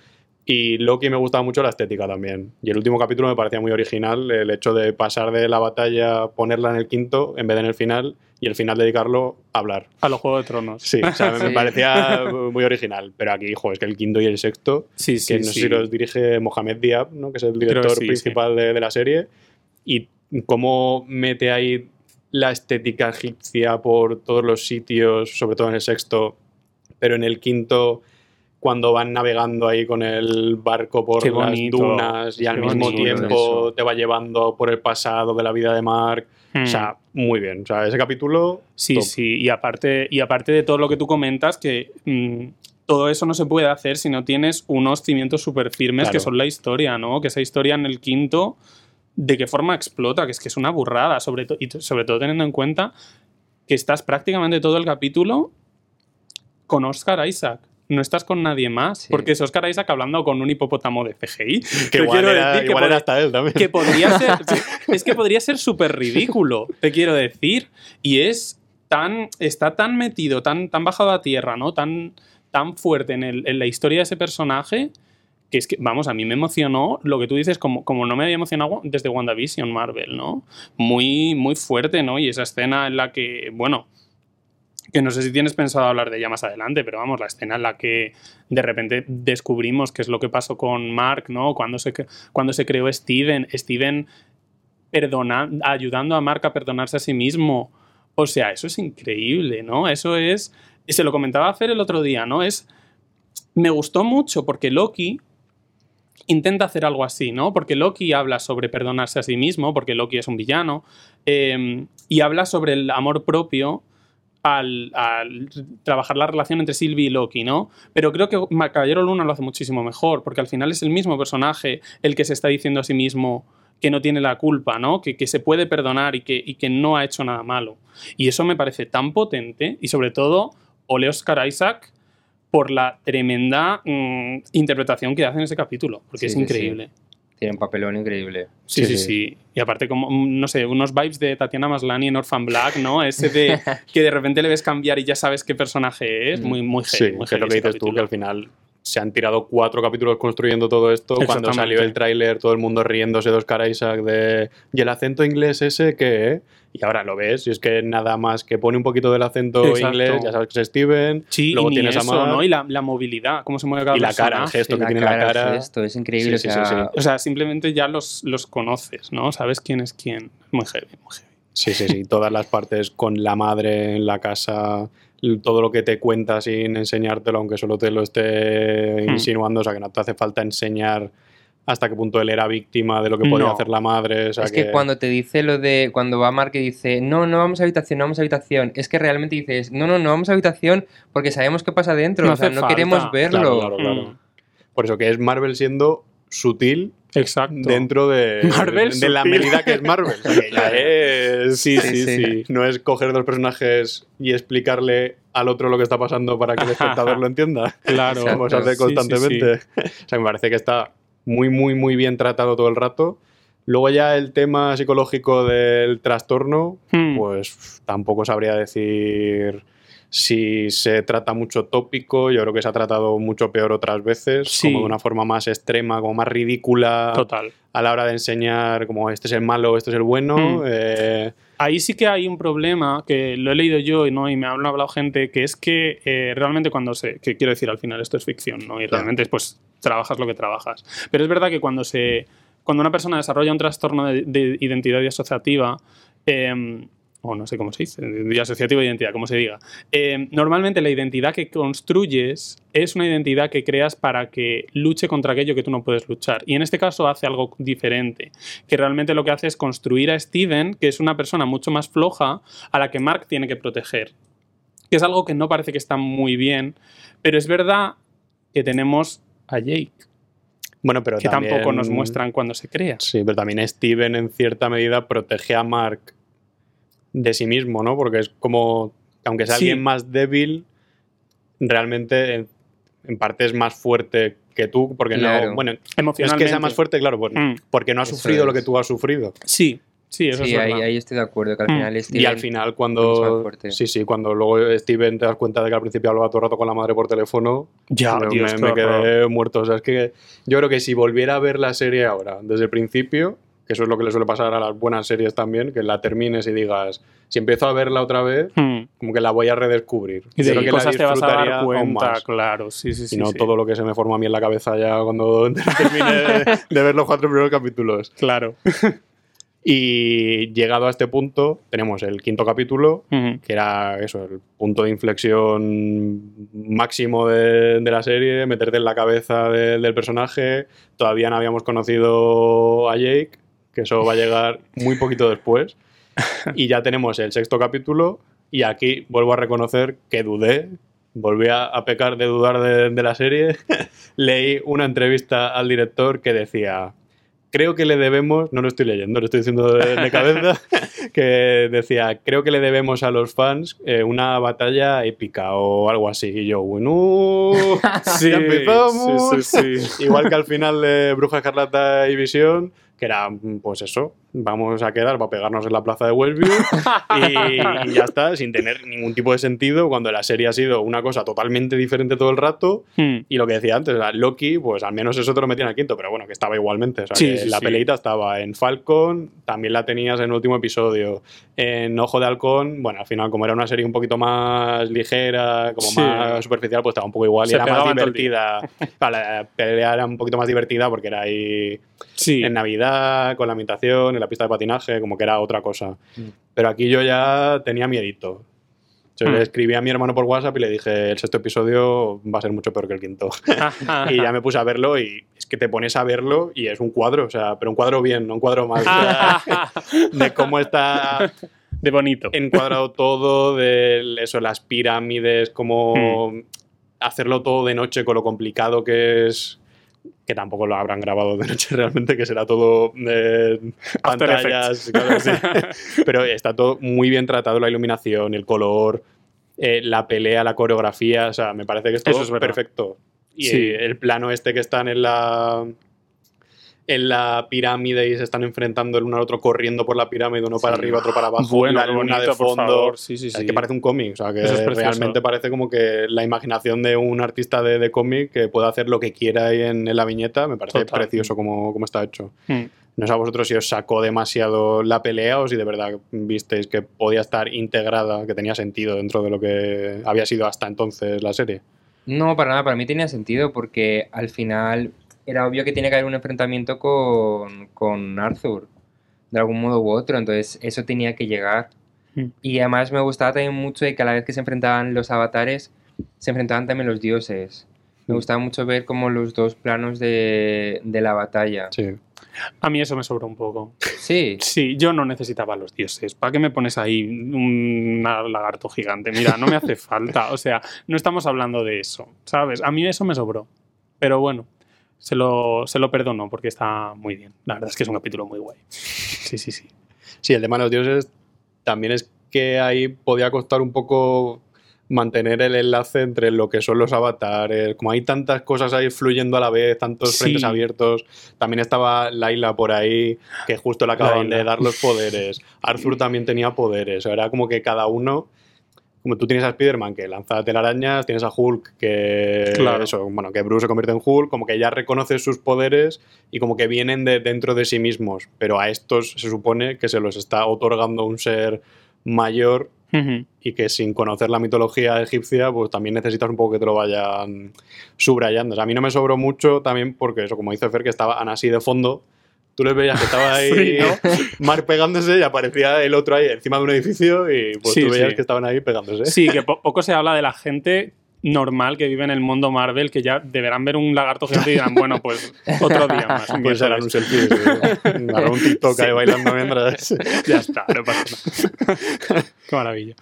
Y Loki me gustaba mucho la estética también. Y el último capítulo me parecía muy original, el hecho de pasar de la batalla, ponerla en el quinto en vez de en el final, y el final dedicarlo a hablar. A los Juegos de Tronos. Sí, o sea, me- me <laughs> Sí. parecía muy original. Pero aquí, jo, es que el quinto y el sexto, Sí, que sí, no sé sí. si los dirige Mohamed Diab, ¿no? que es el que director sí, principal De, de la serie, y cómo mete ahí la estética egipcia por todos los sitios, sobre todo en el sexto, pero en el quinto, cuando van navegando ahí con el barco por Qué las bonito, dunas y al mismo tiempo te va llevando por el pasado de la vida de Mark. Mm. O sea, muy bien. O sea, ese capítulo. Sí, top. sí, y aparte, y aparte de todo lo que tú comentas, que mm, todo eso no se puede hacer si no tienes unos cimientos súper firmes Claro. que son la historia, ¿no? Que esa historia en el quinto, de qué forma explota, que es que es una burrada, y sobre todo teniendo en cuenta que estás prácticamente todo el capítulo con Oscar Isaac. No estás con nadie más, Sí. porque es Oscar Isaac hablando con un hipopótamo de CGI. Que <laughs> Te igual, quiero era, decir que era hasta él también. que podría <laughs> ser es que podría ser súper ridículo te quiero decir y es tan está tan metido tan tan bajado a tierra no tan tan fuerte en, el- en la historia de ese personaje que es que vamos a mí me emocionó lo que tú dices como, como no me había emocionado desde WandaVision Marvel no muy muy fuerte no y esa escena en la que bueno que no sé si tienes pensado hablar de ella más adelante, pero vamos, la escena en la que de repente descubrimos qué es lo que pasó con Mark, ¿no? Cuando se, cuando se creó Steven, Steven ayudando a Mark a perdonarse a sí mismo. O sea, eso es increíble, ¿no? Eso es. Se lo comentaba a Fer el otro día, ¿no? Es. Me gustó mucho porque Loki intenta hacer algo así, ¿no? Porque Loki habla sobre perdonarse a sí mismo, porque Loki es un villano, eh, y habla sobre el amor propio al, al trabajar la relación entre Sylvie y Loki, ¿no? Pero creo que Caballero Luna lo hace muchísimo mejor, porque al final es el mismo personaje el que se está diciendo a sí mismo que no tiene la culpa, ¿no? Que, que se puede perdonar y que, y que no ha hecho nada malo. Y eso me parece tan potente y sobre todo, ole Oscar Isaac por la tremenda mm, interpretación que hace en ese capítulo, porque Sí, es sí. Tiene un papelón increíble. Sí, sí, Sí, sí, Y aparte, como, no sé, unos vibes de Tatiana Maslany en Orphan Black, ¿no? Ese de <laughs> que de repente le ves cambiar y ya sabes qué personaje es. Mm. Muy, muy Sí, heavy. muy que es lo que dices tú, que al final se han tirado cuatro capítulos construyendo todo esto. Cuando salió el tráiler, todo el mundo riéndose de Oscar Isaac de ¿y el acento inglés ese qué? eh?". Y ahora lo ves, y es que nada más que pone un poquito del acento Exacto. inglés, ya sabes que es Steven, Sí, luego y tienes a eso, Mark, ¿no? Y la, la movilidad, cómo se mueve cada y la cara, el gesto que La tiene en la cara. Esto es increíble. Sí, o sea, sí, sí. O sea, simplemente ya los, los conoces, ¿no? Sabes quién es quién. Muy heavy, muy heavy. Sí, sí, sí. Todas las partes con la madre en la casa, todo lo que te cuenta sin enseñártelo, aunque solo te lo esté Hmm. insinuando, o sea que no te hace falta enseñar hasta qué punto él era víctima de lo que podía No. hacer la madre. o sea es que, cuando te dice lo de. Cuando va Mark y dice, no, no vamos a habitación, no vamos a habitación. Es que realmente dices, no, no, no vamos a habitación porque sabemos qué pasa dentro. No o sea, no falta. queremos verlo. Claro, claro, claro. Mm. Por eso que es Marvel siendo sutil Exacto. dentro de, Marvel de la medida que es Marvel. O sea, que ya es- Sí, sí, Sí, sí. sí. No es coger dos personajes y explicarle al otro lo que está pasando para que el espectador lo entienda. <laughs> Claro. Como se hace Sí, sí, sí. constantemente. <laughs> O sea, me parece que está muy, muy, muy bien tratado todo el rato. Luego ya el tema psicológico del trastorno, Hmm. pues tampoco sabría decir si se trata mucho tópico. Yo creo que se ha tratado mucho peor otras veces, Sí. como de una forma más extrema, como más ridícula Total. a la hora de enseñar como este es el malo, este es el bueno. Hmm. eh, Ahí sí que hay un problema que lo he leído yo y, ¿no? y me ha hablado gente, que es que eh, realmente cuando se. que quiero decir, al final esto es ficción, ¿no? Y Claro. realmente pues trabajas lo que trabajas. Pero es verdad que cuando se. cuando una persona desarrolla un trastorno de, de identidad disociativa, eh, o no sé cómo se dice, de asociativa de identidad, como se diga. Eh, normalmente la identidad que construyes es una identidad que creas para que luche contra aquello que tú no puedes luchar. Y en este caso hace algo diferente, que realmente lo que hace es construir a Steven, que es una persona mucho más floja, a la que Mark tiene que proteger. Que es algo que no parece que está muy bien, pero es verdad que tenemos a Jake, bueno, pero que también- tampoco nos muestran cuando se crea. Sí, pero también Steven en cierta medida protege a Mark de sí mismo, ¿no? Porque es como, aunque sea Sí. alguien más débil, realmente en, en parte es más fuerte que tú, porque Claro. no, bueno, no es Emocionalmente. que sea más fuerte, claro, pues, Mm. porque no ha sufrido lo que tú has sufrido. Sí, sí, eso Sí, es ahí, ahí estoy de acuerdo, que al Mm. final Y Steven al final, es más cuando. fuerte. Sí, sí, cuando luego Steven te das cuenta de que al principio hablaba todo el rato con la madre por teléfono, Ya, me, Dios, me- quedé muerto. O sea, es que yo creo que si volviera a ver la serie ahora, desde el principio, que eso es lo que le suele pasar a las buenas series también, que la termines y digas, si empiezo a verla otra vez, Mm. como que la voy a redescubrir. Y de Creo la cosas te vas a dar cuenta, claro, sí, sí, sí. y no sí. todo lo que se me forma a mí en la cabeza ya cuando <laughs> termine de, de ver los cuatro primeros capítulos. Claro. Y llegado a este punto, tenemos el quinto capítulo, que era eso, el punto de inflexión máximo de, de la serie, meterte en la cabeza de- del personaje. Todavía no habíamos conocido a Jake, que eso va a llegar muy poquito después. Y ya tenemos el sexto capítulo, y aquí vuelvo a reconocer que dudé, volví a, pecar de dudar de, de la serie. <laughs> Leí una entrevista al director que decía. Creo que le debemos, no lo estoy leyendo, lo estoy diciendo de, de cabeza, <laughs> que decía, creo que le debemos a los fans eh, una batalla épica o algo así. Y yo, bueno, <laughs> Sí, ya empezamos. sí, sí, sí. Igual que al final de Bruja Escarlata y Visión, que era, pues eso, vamos a quedar para pegarnos en la plaza de Westview y, <laughs> y ya está, sin tener ningún tipo de sentido, cuando la serie ha sido una cosa totalmente diferente todo el rato. Mm. Y lo que decía antes, era Loki, pues al menos eso te lo metían al quinto, pero bueno, que estaba igualmente. O sea, Sí, que sí, la sí. peleita estaba en Falcon, también la tenías en el último episodio. En Ojo de Halcón, bueno, al final, como era una serie un poquito más ligera, como más superficial, pues estaba un poco igual Se y era más divertida. <laughs> La pelea era un poquito más divertida porque era ahí en Navidad, con la ambientación, la pista de patinaje, como que era otra cosa. Mm. Pero aquí yo ya tenía miedito. Yo Mm. le escribí a mi hermano por WhatsApp y le dije, el sexto episodio va a ser mucho peor que el quinto. <laughs> <laughs> y ya me puse a verlo y es que te pones a verlo y es un cuadro, o sea, pero un cuadro bien, no un cuadro mal. <laughs> de cómo está De bonito. encuadrado todo, de eso, las pirámides, como Hmm. hacerlo todo de noche con lo complicado que es. Que tampoco lo habrán grabado de noche <laughs> realmente, que será todo eh, pantallas, cosas así. <laughs> Pero está todo muy bien tratado, la iluminación, el color, eh, la pelea, la coreografía. O sea, me parece que es todo Eso es perfecto. Y Sí. el plano este que están en la en la pirámide y se están enfrentando el uno al otro corriendo por la pirámide, uno para Sí. arriba, otro para abajo, Bueno, la luna bonito, de por fondo. favor. Sí, sí, Es sí. que parece un cómic, o sea, que Eso es realmente parece como que la imaginación de un artista de, de cómic que puede hacer lo que quiera ahí en, en la viñeta, me parece Total. precioso como, como está hecho. Mm. No sé a vosotros si os sacó demasiado la pelea o si de verdad visteis que podía estar integrada, que tenía sentido dentro de lo que había sido hasta entonces la serie. No, para nada, para mí tenía sentido porque al final era obvio que tiene que haber un enfrentamiento con, con Arthur, de algún modo u otro, entonces eso tenía que llegar. Mm. Y además me gustaba también mucho de que a la vez que se enfrentaban los avatares, se enfrentaban también los dioses. Me gustaba mucho ver como los dos planos de, de la batalla. Sí. A mí eso me sobró un poco. Sí. Sí, yo no necesitaba a los dioses. ¿Para qué me pones ahí un lagarto gigante? Mira, no me hace falta. O sea, no estamos hablando de eso, ¿sabes? A mí eso me sobró. Pero bueno, se lo, se lo perdono porque está muy bien. La verdad es que es un capítulo muy guay. Sí, sí, sí. Sí, el tema de los dioses también es que ahí podía costar un poco mantener el enlace entre lo que son los avatares. Como hay tantas cosas ahí fluyendo a la vez, tantos Sí. frentes abiertos. También estaba Laila por ahí, que justo le acababan de dar los poderes. Arthur <laughs> también tenía poderes. Era como que cada uno. Como tú tienes a Spider-Man que lanza telarañas, tienes a Hulk que. Claro. Eso, bueno, que Bruce se convierte en Hulk, como que ya reconoce sus poderes y como que vienen de dentro de sí mismos. Pero a estos se supone que se los está otorgando un ser mayor y que sin conocer la mitología egipcia, pues también necesitas un poco que te lo vayan subrayando. O sea, a mí no me sobró mucho también porque eso, como dice Fer, que estaban así de fondo. Tú les veías que estaba <laughs> ahí Sí, ¿no? Mark pegándose y aparecía el otro ahí encima de un edificio y pues Sí, tú veías sí. que estaban ahí pegándose. Sí, que po- poco se habla de la gente normal que vive en el mundo Marvel, que ya deberán ver un lagarto gigante y dirán, bueno, pues otro día más. Pues harán un selfie, un TikTok ahí bailando mientras. <laughs> Ya está, no pasa nada. Qué maravilla.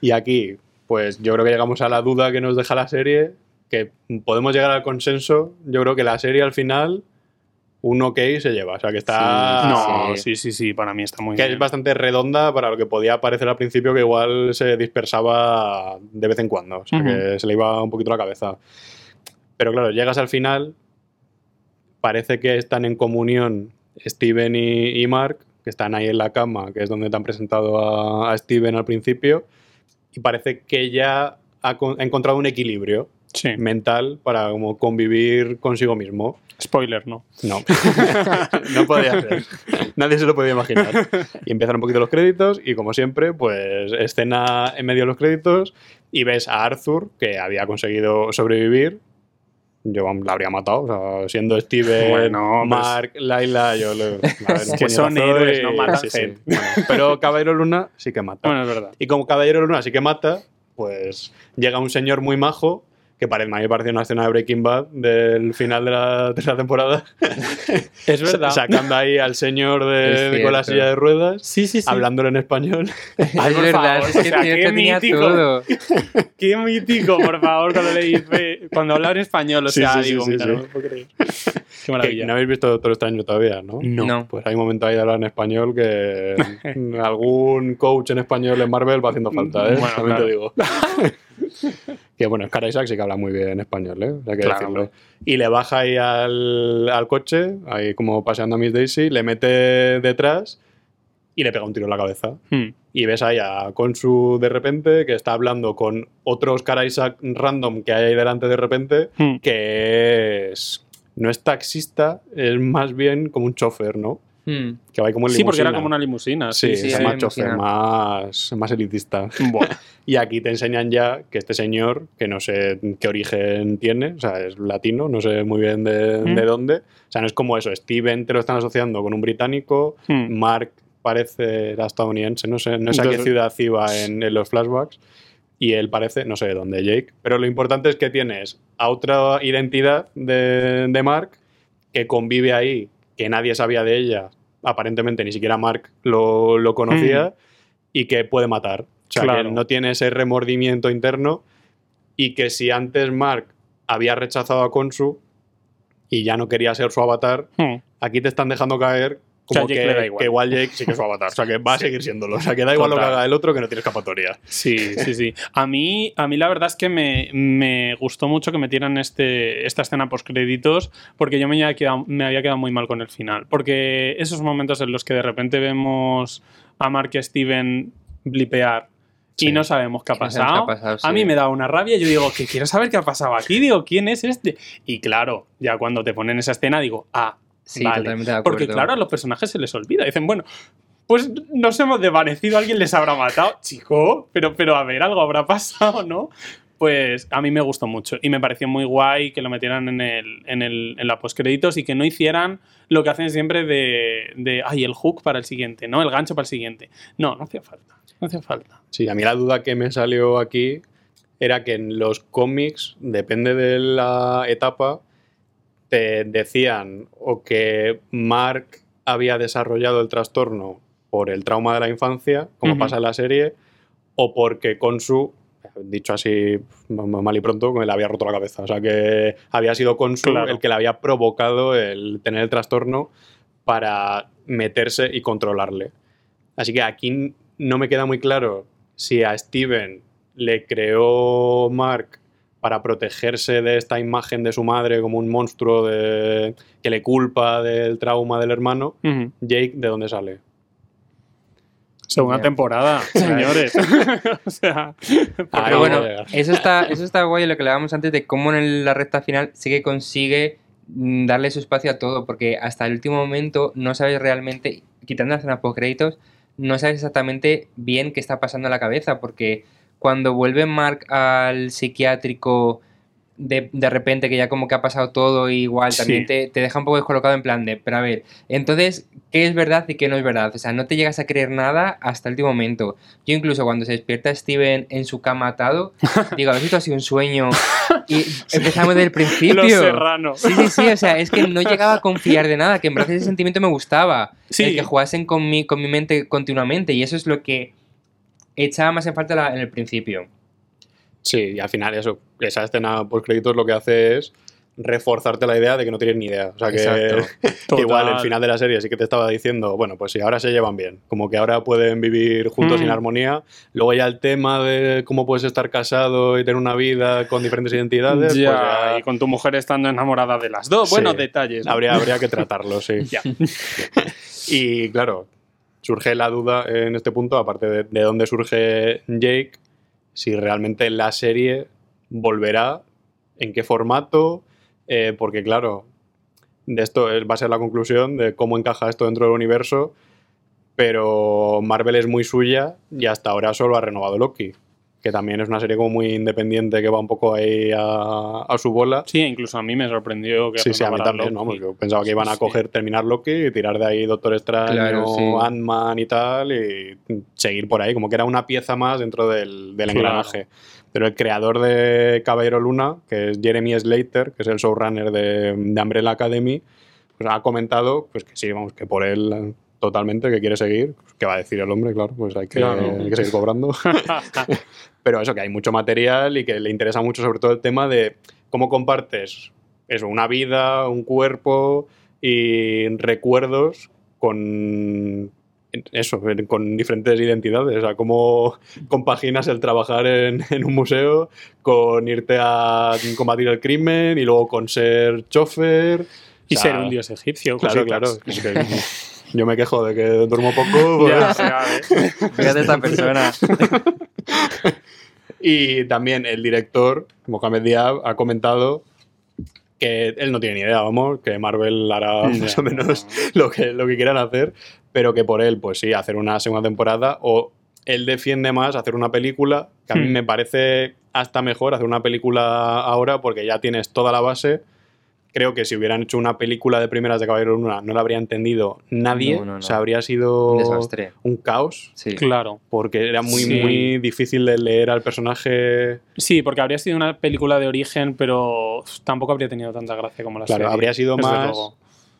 Y aquí, pues yo creo que llegamos a la duda que nos deja la serie, que podemos llegar al consenso. Yo creo que la serie al final, un ok se lleva. O sea, que está. Sí, No, sí. sí, sí, sí, para mí está muy Que bien. es bastante redonda para lo que podía parecer al principio, que igual se dispersaba de vez en cuando. O sea, que se le iba un poquito la cabeza. Pero claro, llegas al final, parece que están en comunión Steven y, y Mark, que están ahí en la cama, que es donde te han presentado a, a Steven al principio, y parece que ya ha encontrado un equilibrio Sí, mental para como convivir consigo mismo. spoiler, ¿no? No, <laughs> no podía ser. Nadie se lo podía imaginar. Y empiezan un poquito los créditos y como siempre, pues escena en medio de los créditos y ves a Arthur que había conseguido sobrevivir. Yo la habría matado, o sea, siendo Steven, Bueno, pues- Mark, Laila, yo un <laughs> que son héroes, no matan sí, sí. Bueno, pero Caballero Luna sí que mata. Bueno, es verdad. Y como Caballero Luna sí que mata, pues llega un señor muy majo, que pare- a mí me pareció una escena de Breaking Bad del final de la tercera temporada. <laughs> Es verdad. Sacando ahí al señor de, con la silla de ruedas, Sí, sí, sí. hablándolo en español. Ay, es <laughs> por verdad, favor, es o que sea, tío, qué que tenía mítico. todo. <laughs> Qué mítico, por favor, cuando le dice. Cuando habla en español, o Sí, sea, sí, sí, digo, sí, mira, sí. no puedo creer. Qué Que maravilla. no habéis visto Doctor Extraño todavía, ¿no? No. Pues hay un momento ahí de hablar en español que algún coach en español en Marvel va haciendo falta, ¿eh? Bueno, También claro. te digo. <laughs> que bueno, Scar Isaac sí que habla muy bien en español, ¿eh? Hay que Claro, decirlo. hombre. Y le baja ahí al, al coche, ahí como paseando a Miss Daisy, le mete detrás y le pega un tiro en la cabeza. Hmm. Y ves ahí a Konsu de repente que está hablando con otro Oscar Isaac random que hay ahí delante de repente, Hmm. que es. No es taxista, es más bien como un chofer, ¿no? Hmm. Que va ahí como en Sí, porque era limusina. como una limusina. Sí, sí, es sí, más limusina. chofer, más, más elitista. Bueno, <laughs> Y aquí te enseñan ya que este señor, que no sé qué origen tiene, o sea, es latino, no sé muy bien de, Mm. de dónde. O sea, no es como eso, Steven te lo están asociando con un británico, hmm. Mark parece era estadounidense, no sé, no sé a qué ciudad iba en, en los flashbacks. Y él parece, no sé de dónde, Jake. Pero lo importante es que tienes a otra identidad de, de Mark que convive ahí, que nadie sabía de ella. Aparentemente ni siquiera Mark lo, lo conocía y que puede matar. O sea, Claro. que no tiene ese remordimiento interno y que si antes Mark había rechazado a Konsu y ya no quería ser su avatar, Hmm. aquí te están dejando caer como O sea, Jake que, da igual. que igual Jake sí que es su avatar. O sea, que va a seguir siéndolo. O sea, que da igual lo que haga el otro, que no tiene escapatoria. Sí, sí, sí. A mí, a mí la verdad es que me, me gustó mucho que metieran este, esta escena post créditos porque yo me había, quedado, me había quedado muy mal con el final. Porque esos momentos en los que de repente vemos a Mark y a Steven blipear Sí. y no sabemos qué ha no pasado, qué ha pasado, a mí me da una rabia. Yo digo, que quiero saber qué ha pasado aquí. Digo, ¿quién es este? Y claro, ya cuando te ponen esa escena digo, ah, Sí, vale. totalmente de acuerdo. Porque claro, a los personajes se les olvida. Dicen, bueno, pues nos hemos desvanecido, alguien les habrá matado. <laughs> Chico, pero, pero a ver, algo habrá <laughs> pasado, ¿no? Pues a mí me gustó mucho y me pareció muy guay que lo metieran en, el, en, el, en la postcréditos y que no hicieran lo que hacen siempre de, de, ay, el hook para el siguiente, ¿no? El gancho para el siguiente. No, no hacía falta. No hacía falta. Sí, a mí la duda que me salió aquí era que en los cómics, depende de la etapa, te decían o que Mark había desarrollado el trastorno por el trauma de la infancia, como pasa en la serie, o porque Konsu, dicho así mal y pronto, que le había roto la cabeza. O sea, que había sido Konsu Claro. el que le había provocado el tener el trastorno para meterse y controlarle. Así que aquí no me queda muy claro si a Steven le creó Mark para protegerse de esta imagen de su madre como un monstruo de- que le culpa del trauma del hermano. Jake, ¿de dónde sale? Segunda temporada, <laughs> señores. <laughs> o sea, Pero no, bueno, eso está, eso está guay lo que hablábamos antes de cómo en la recta final sí que consigue mm, darle su espacio a todo, porque hasta el último momento no sabes realmente, quitando las escenas post créditos, no sabes exactamente bien qué está pasando en la cabeza, porque cuando vuelve Mark al psiquiátrico de, de repente que ya como que ha pasado todo y igual Sí. también te, te deja un poco descolocado en plan de, pero a ver, entonces, ¿qué es verdad y qué no es verdad? O sea, no te llegas a creer nada hasta el último momento. Yo incluso cuando se despierta Steven en su cama atado, <laughs> digo, a ver si esto ha sido un sueño. <laughs> Y empezamos desde el principio. Los serranos. Sí, sí, sí, o sea, es que no llegaba a confiar de nada, que en verdad ese sentimiento me gustaba. Sí. El que jugasen con mi, con mi mente continuamente y eso es lo que echaba más en falta la- en el principio. Sí, y al final eso, esa escena post créditos lo que hace es reforzarte la idea de que no tienes ni idea. O sea que, <laughs> igual el final de la serie sí que te estaba diciendo, bueno, pues sí, ahora se llevan bien, como que ahora pueden vivir juntos Mm. en armonía. Luego ya el tema de cómo puedes estar casado y tener una vida con diferentes identidades, ya, pues ya y con tu mujer estando enamorada de las dos. Sí. Buenos detalles. ¿no? habría, habría que tratarlo, sí. <laughs> Ya. <laughs> Y claro, surge la duda en este punto, aparte de, de dónde surge Jake, si realmente la serie volverá, en qué formato, eh, porque claro, de esto es- va a ser la conclusión de cómo encaja esto dentro del universo, pero Marvel es muy suya y hasta ahora solo ha renovado Loki, que también es una serie como muy independiente que va un poco ahí a, a su bola. Sí, incluso a mí me sorprendió que Sí, sí, a mí también, ¿no? Porque yo pensaba que iban a Sí. coger, terminar Loki y tirar de ahí Doctor Strange Claro, sí. Ant-Man y tal y seguir por ahí, como que era una pieza más dentro del, del Claro. engranaje. Pero el creador de Caballero Luna, que es Jeremy Slater, que es el showrunner de, de Umbrella Academy, pues ha comentado pues que sí, vamos, que por él totalmente, que quiere seguir. ¿Qué va a decir el hombre? Claro, pues hay que, Claro. hay que seguir cobrando. <laughs> <laughs> Pero eso, que hay mucho material y que le interesa mucho sobre todo el tema de cómo compartes eso, una vida, un cuerpo y recuerdos con eso, con diferentes identidades. O sea, cómo compaginas el trabajar en, <laughs> en un museo con irte a combatir el crimen y luego con ser chofer. y O sea, ser un dios egipcio. Claro, cositas. claro. Yo me quejo de que duermo poco. <laughs> pues- Ya, ya, ¿eh? Fíjate esta persona. <laughs> Y también el director, Mohamed Diab, ha comentado que él no tiene ni idea, vamos, que Marvel hará más o menos lo que, lo que quieran hacer, pero que por él, pues sí, hacer una segunda temporada o él defiende más hacer una película, que a mí Hmm. me parece hasta mejor hacer una película ahora porque ya tienes toda la base. Creo que si hubieran hecho una película de primeras de Caballero Luna no la habría entendido nadie, No, no, no. o sea, habría sido Un desastre. un caos Sí. Claro. porque era muy, Sí. muy difícil de leer al personaje. Sí, porque habría sido una película de origen, pero tampoco habría tenido tanta gracia como la Claro, serie. habría sido desde más luego.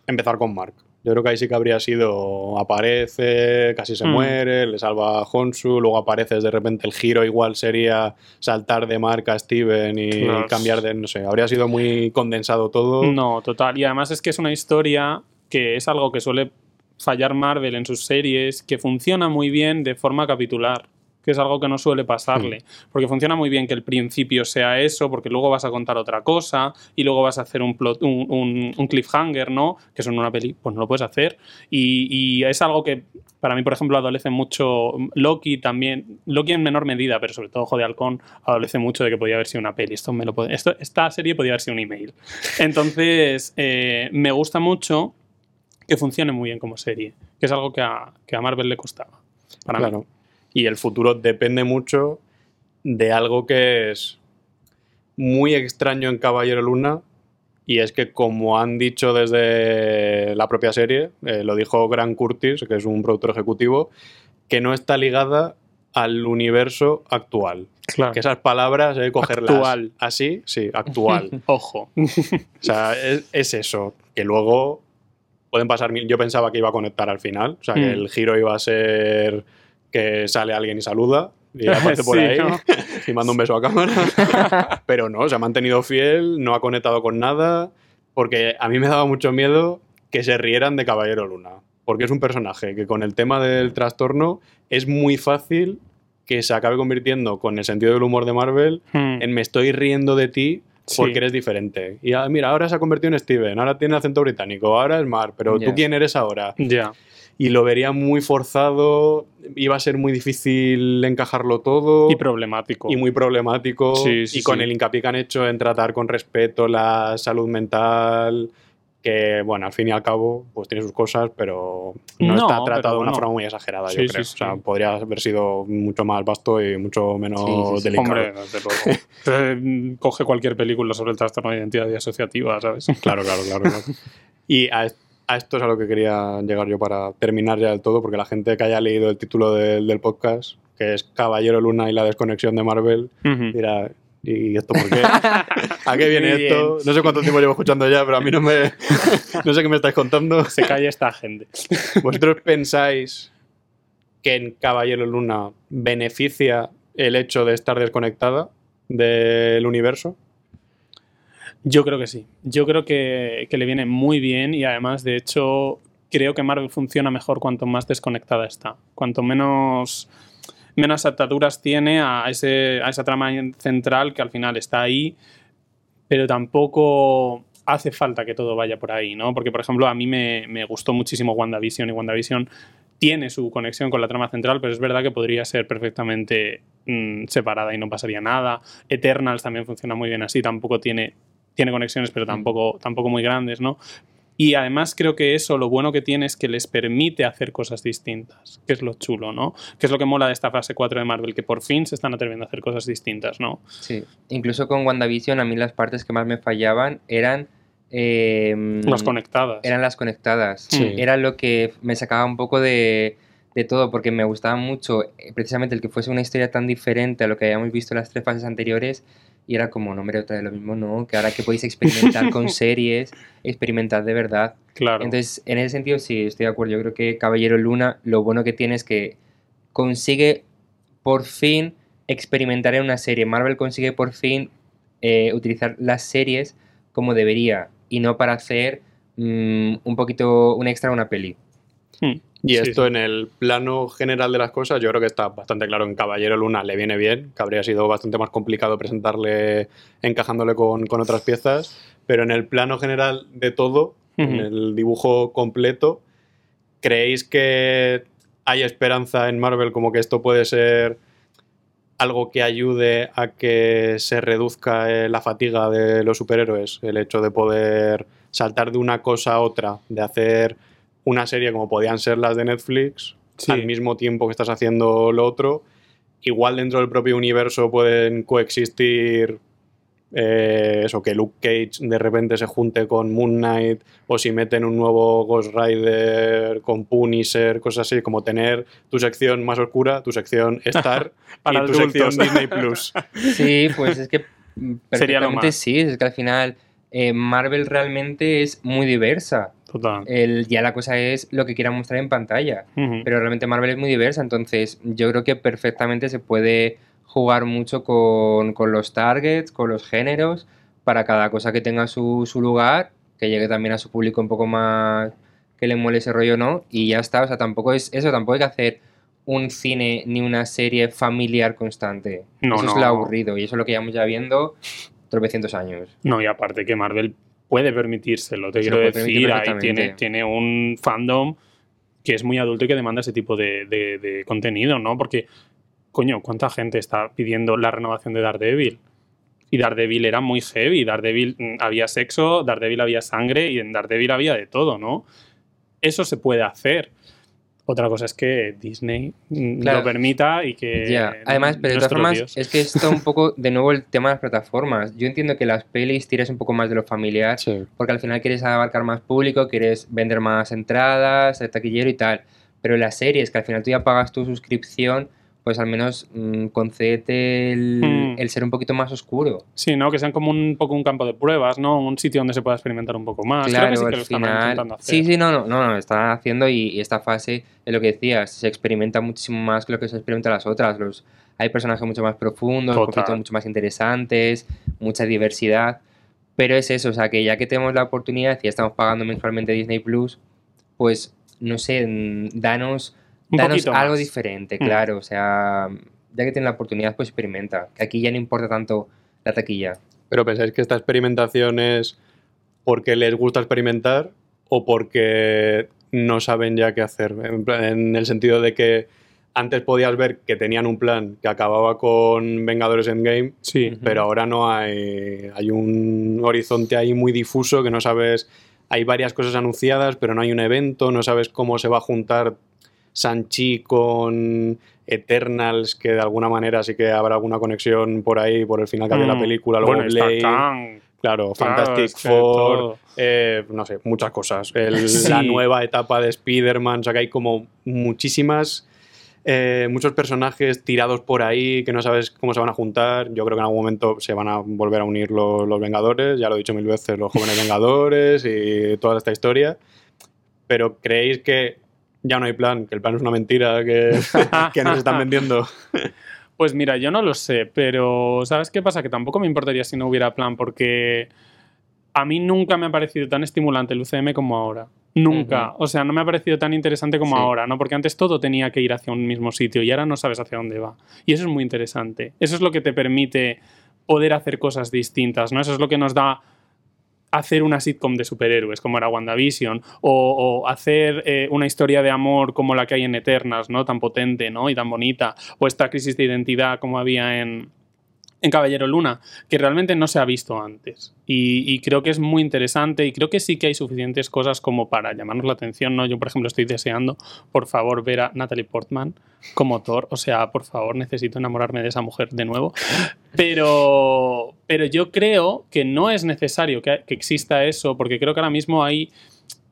empezar con Mark. Yo creo que ahí sí que habría sido aparece, casi se Mm. muere, le salva a Honsu, luego apareces de repente el giro igual sería saltar de Mark a Steven y Claro. cambiar de, no sé, habría sido muy condensado todo. No, total. Y además es que es una historia que es algo que suele fallar Marvel en sus series, que funciona muy bien de forma capitular, que es algo que no suele pasarle. Porque funciona muy bien que el principio sea eso, porque luego vas a contar otra cosa y luego vas a hacer un, plot, un, un- un cliffhanger, ¿no? Que eso en una peli, pues no lo puedes hacer. Y, y es algo que para mí, por ejemplo, adolece mucho Loki también, Loki en menor medida, pero sobre todo Ojo de Halcón, adolece mucho de que podía haber sido una peli. Esto me lo puede- esto, esta serie podía haber sido un email. Entonces, <laughs> eh, me gusta mucho que funcione muy bien como serie, que es algo que a, que a Marvel le costaba. Para mí. Y el futuro depende mucho de algo que es muy extraño en Caballero Luna. Y es que, como han dicho desde la propia serie, eh, lo dijo Grant Curtis, que es un productor ejecutivo, que no está ligada al universo actual. Claro. Que esas palabras hay que cogerlas Actual. así, sí, actual. <laughs> Ojo. O sea, es, es eso, que luego pueden pasar mil. Yo pensaba que iba a conectar al final, o sea, que Mm. el giro iba a ser que sale alguien y saluda y <laughs> aparece por Sí, ahí ¿no? <laughs> y manda un beso a cámara. <laughs> Pero no, se ha mantenido fiel, no ha conectado con nada, porque a mí me daba mucho miedo que se rieran de Caballero Luna, porque es un personaje que con el tema del trastorno es muy fácil que se acabe convirtiendo con el sentido del humor de Marvel Hmm. en me estoy riendo de ti Sí. porque eres diferente. Y ah, mira, ahora se ha convertido en Steven, ahora tiene acento británico, ahora es Mar, pero tú quién eres ahora. Ya. Y lo vería muy forzado, iba a ser muy difícil encajarlo todo. Y problemático. y muy problemático. Sí, sí, y con sí. el hincapié que han hecho en tratar con respeto la salud mental, que bueno, al fin y al cabo, pues tiene sus cosas, pero no, No, está tratado de una bueno. forma muy exagerada, yo creo. O sea, podría haber sido mucho más vasto y mucho menos delicado. Hombre, desde luego. <laughs> Eh, Coge cualquier película sobre el trastorno de identidad disociativa, ¿sabes? Claro, claro, claro. claro. <laughs> Y a, a esto es a lo que quería llegar yo para terminar ya del todo, porque la gente que haya leído el título del, del podcast, que es Caballero Luna y la desconexión de Marvel, Ujú. dirá, ¿y esto por qué? ¿A qué viene Muy esto? No sé cuánto tiempo llevo escuchando ya, pero a mí no me... <laughs> no sé qué me estáis contando. Se calla esta gente. <laughs> ¿Vosotros pensáis que en Caballero Luna beneficia el hecho de estar desconectada del universo? Yo creo que sí. Yo creo que, que le viene muy bien y además, de hecho, creo que Marvel funciona mejor cuanto más desconectada está. Cuanto menos, menos ataduras tiene a, ese, a esa trama central que al final está ahí, pero tampoco hace falta que todo vaya por ahí, ¿no? Porque, por ejemplo, a mí me, me gustó muchísimo WandaVision y WandaVision tiene su conexión con la trama central, pero es verdad que podría ser perfectamente mm, separada y no pasaría nada. Eternals también funciona muy bien así, tampoco tiene, tiene conexiones, pero tampoco, tampoco muy grandes, ¿no? Y además creo que eso, lo bueno que tiene es que les permite hacer cosas distintas, que es lo chulo, ¿no? Que es lo que mola de esta fase 4 de Marvel, que por fin se están atreviendo a hacer cosas distintas, ¿no? Sí, incluso con WandaVision a mí las partes que más me fallaban eran... eh, Las conectadas. Eran las conectadas. Sí. Era lo que me sacaba un poco de, de todo, porque me gustaba mucho eh, precisamente el que fuese una historia tan diferente a lo que habíamos visto en las tres fases anteriores. Y era como, no, hombre, otra vez lo mismo, no, que ahora que podéis experimentar con <laughs> series, experimentad de verdad. Claro. Entonces, en ese sentido, sí, estoy de acuerdo. Yo creo que Caballero Luna, lo bueno que tiene es que consigue por fin experimentar en una serie. Marvel consigue por fin eh, utilizar las series como debería y no para hacer mm, un poquito un extra una peli. Hmm. Y Sí, esto sí. en el plano general de las cosas, yo creo que está bastante claro. En Caballero Luna le viene bien, que habría sido bastante más complicado presentarle encajándole con, con otras piezas, pero en el plano general de todo, en el dibujo completo, ¿creéis que hay esperanza en Marvel como que esto puede ser algo que ayude a que se reduzca eh, la fatiga de los superhéroes? El hecho de poder saltar de una cosa a otra, de hacer una serie como podían ser las de Netflix, Sí. al mismo tiempo que estás haciendo lo otro. Igual dentro del propio universo pueden coexistir eh, eso, que Luke Cage de repente se junte con Moon Knight o si meten un nuevo Ghost Rider con Punisher, cosas así, como tener tu sección más oscura, tu sección Star <laughs> Para y tu sección adultos. Disney Plus. Sí, pues es que Sería lo perfectamente más. sí, es que al final eh, Marvel realmente es muy diversa. Total. El, ya la cosa es lo que quieran mostrar en pantalla. Pero realmente Marvel es muy diversa, entonces yo creo que perfectamente se puede jugar mucho con, con los targets, con los géneros, para cada cosa que tenga su, su lugar, que llegue también a su público un poco más que le muele ese rollo, ¿no? Y ya está, o sea, tampoco es eso, tampoco hay que hacer un cine ni una serie familiar constante. No, eso es lo aburrido y eso es lo que llevamos ya viendo tropecientos años. No, y aparte que Marvel puede permitírselo, te Se quiero decir, ahí tiene, tiene un fandom que es muy adulto y que demanda ese tipo de, de- de contenido, ¿no? Porque, coño, ¿cuánta gente está pidiendo la renovación de Daredevil? Y Daredevil era muy heavy, Daredevil mm, había sexo, Daredevil había sangre y en Daredevil había de todo, ¿no? Eso se puede hacer. Otra cosa es que Disney mm, Claro. lo permita y que... Ya, además, pero de todas formas, Dios. es que esto un poco, de nuevo, el tema de las plataformas. Yo entiendo que las pelis tires un poco más de lo familiar, porque al final quieres abarcar más público, quieres vender más entradas, ser taquillero y tal. Pero las series, que al final tú ya pagas tu suscripción, pues al menos mm, concédete el, Mm. el ser un poquito más oscuro. Sí, ¿no? Que sean como un poco un campo de pruebas, ¿no? Un sitio donde se pueda experimentar un poco más. Claro, Creo que sí que al lo están final. intentando hacer. Sí, sí, no, no, no, no, están haciendo y, y esta fase es lo que decías, se experimenta muchísimo más que lo que se experimenta en las otras. Los, hay personajes mucho más profundos, Total. conflictos mucho más interesantes, mucha diversidad. Pero es eso, o sea, que ya que tenemos la oportunidad y ya estamos pagando mensualmente Disney Plus, pues no sé, mm, danos, Un danos poquito algo más. diferente, Mm. claro. O sea, ya que tienes la oportunidad, pues experimenta. Que aquí ya no importa tanto la taquilla. Pero pensáis que esta experimentación es porque les gusta experimentar o porque no saben ya qué hacer. En, plan- en el sentido de que antes podías ver que tenían un plan que acababa con Vengadores Endgame, Sí. Pero ahora no hay. Hay un horizonte ahí muy difuso que no sabes. Hay varias cosas anunciadas, pero no hay un evento, no sabes cómo se va a juntar Sanchi con Eternals, que de alguna manera sí que habrá alguna conexión por ahí, por el final que había la Mm. película, luego bueno, Blade, claro, Claro, Fantastic es que Four, eh, no sé, muchas cosas. El- <laughs> Sí. La nueva etapa de Spider-Man, o sea que hay como muchísimas, eh, muchos personajes tirados por ahí que no sabes cómo se van a juntar. Yo creo que en algún momento se van a volver a unir los, los Vengadores, ya lo he dicho mil veces, los jóvenes <laughs> Vengadores y toda esta historia. Pero creéis que ya no hay plan, que el plan es una mentira que, <laughs> que nos están vendiendo. Pues mira, yo no lo sé, pero ¿sabes qué pasa? Que tampoco me importaría si no hubiera plan, porque a mí nunca me ha parecido tan estimulante el UCM como ahora. Nunca. O sea, no me ha parecido tan interesante como Sí. ahora, ¿no? Porque antes todo tenía que ir hacia un mismo sitio y ahora no sabes hacia dónde va. Y eso es muy interesante. Eso es lo que te permite poder hacer cosas distintas, ¿no? Eso es lo que nos da hacer una sitcom de superhéroes como era WandaVision o, o hacer eh, una historia de amor como la que hay en Eternas, ¿no? Tan potente, ¿no? Y tan bonita. O esta crisis de identidad como había en, en Caballero Luna, que realmente no se ha visto antes. Y, creo que es muy interesante y creo que sí que hay suficientes cosas como para llamarnos la atención, ¿no? Yo, por ejemplo, estoy deseando, por favor, ver a Natalie Portman como Thor. O sea, por favor, necesito enamorarme de esa mujer de nuevo. Pero, pero yo creo que no es necesario que, que exista eso, porque creo que ahora mismo hay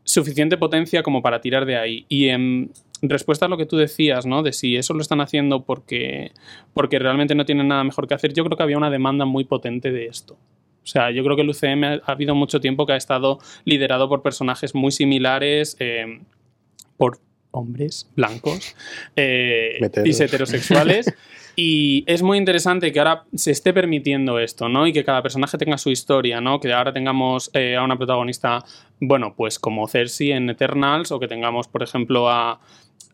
suficiente potencia como para tirar de ahí. Y en respuesta a lo que tú decías, ¿no? De si eso lo están haciendo porque, porque realmente no tienen nada mejor que hacer, yo creo que había una demanda muy potente de esto. O sea, yo creo que el UCM ha, ha habido mucho tiempo que ha estado liderado por personajes muy similares, eh, por hombres blancos, eh, cis heterosexuales. <laughs> Y es muy interesante que ahora se esté permitiendo esto, ¿no? Y que cada personaje tenga su historia, ¿no? Que ahora tengamos eh, a una protagonista, bueno, pues como Cersei en Eternals, o que tengamos, por ejemplo, a,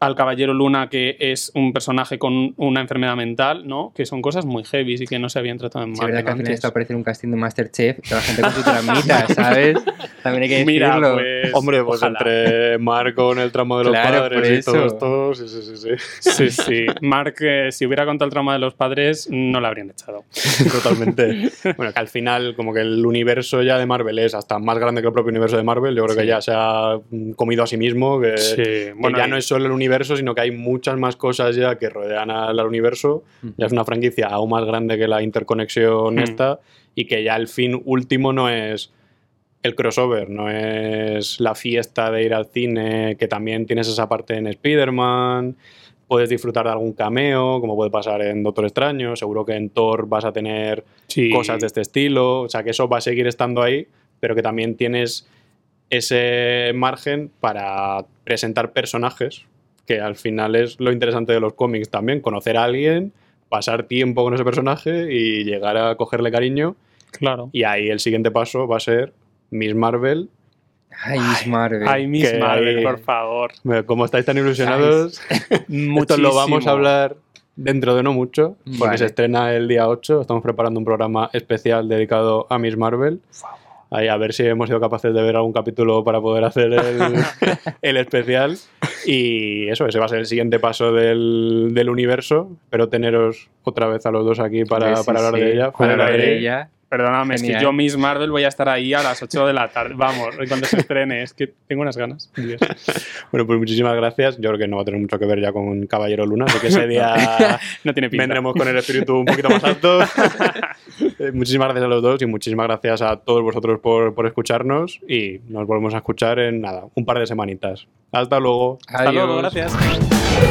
al Caballero Luna, que es un personaje con una enfermedad mental, ¿no? Que son cosas muy heavy y que no se habían tratado en Sí, es verdad Marvel que al final esto aparece en un casting de Masterchef, toda la gente con su tramita, <laughs> ¿sabes? También hay que decirlo. Mira, pues, Hombre, pues ojalá. entre Marco en el tramo de los Claro, padres por y eso. todo esto, sí, sí, sí, sí. Sí, sí. Mark, eh, si hubiera contado el trauma de los padres, no la habrían echado. <laughs> Totalmente. Bueno, que al final, como que el universo ya de Marvel es hasta más grande que el propio universo de Marvel. Yo creo que Sí. ya se ha comido a sí mismo, que, Sí, que bueno, ya y- no es solo el universo, sino que hay muchas más cosas ya que rodean al, al universo. Ujú. Ya es una franquicia aún más grande que la interconexión Mm. esta y que ya el fin último no es el crossover, no es la fiesta de ir al cine, que también tienes esa parte en Spider-Man, puedes disfrutar de algún cameo, como puede pasar en Doctor Extraño, seguro que en Thor vas a tener sí. cosas de este estilo, o sea que eso va a seguir estando ahí, pero que también tienes ese margen para presentar personajes, que al final es lo interesante de los cómics también, conocer a alguien, pasar tiempo con ese personaje y llegar a cogerle cariño, Claro. y ahí el siguiente paso va a ser Miss Marvel. Ay, Miss Marvel. Ay, Miss que Marvel, hay- por favor. Como estáis tan ilusionados, <laughs> esto lo vamos a hablar dentro de no mucho, porque Vale. se estrena el día 8. Estamos preparando un programa especial dedicado a Miss Marvel. Ahí a ver si hemos sido capaces de ver algún capítulo para poder hacer el, <laughs> el especial. Y eso, ese va a ser el siguiente paso del, del universo. Espero teneros otra vez a los dos aquí para, Sí, sí, para hablar sí. de ella. Para hablar de ella. Perdóname, es que Genial. yo Miss Marvel voy a estar ahí a las 8 de la tarde. Vamos, cuando se estrene. Es que tengo unas ganas. Dios. <laughs> Bueno, pues muchísimas gracias. Yo creo que no va a tener mucho que ver ya con Caballero Luna, así que ese día <laughs> <laughs> No tiene pinta. vendremos con el espíritu un poquito más alto. Eh, muchísimas gracias a los dos y muchísimas gracias a todos vosotros por, por escucharnos y nos volvemos a escuchar en nada, un par de semanitas. Hasta luego. Hasta luego, Adiós. gracias.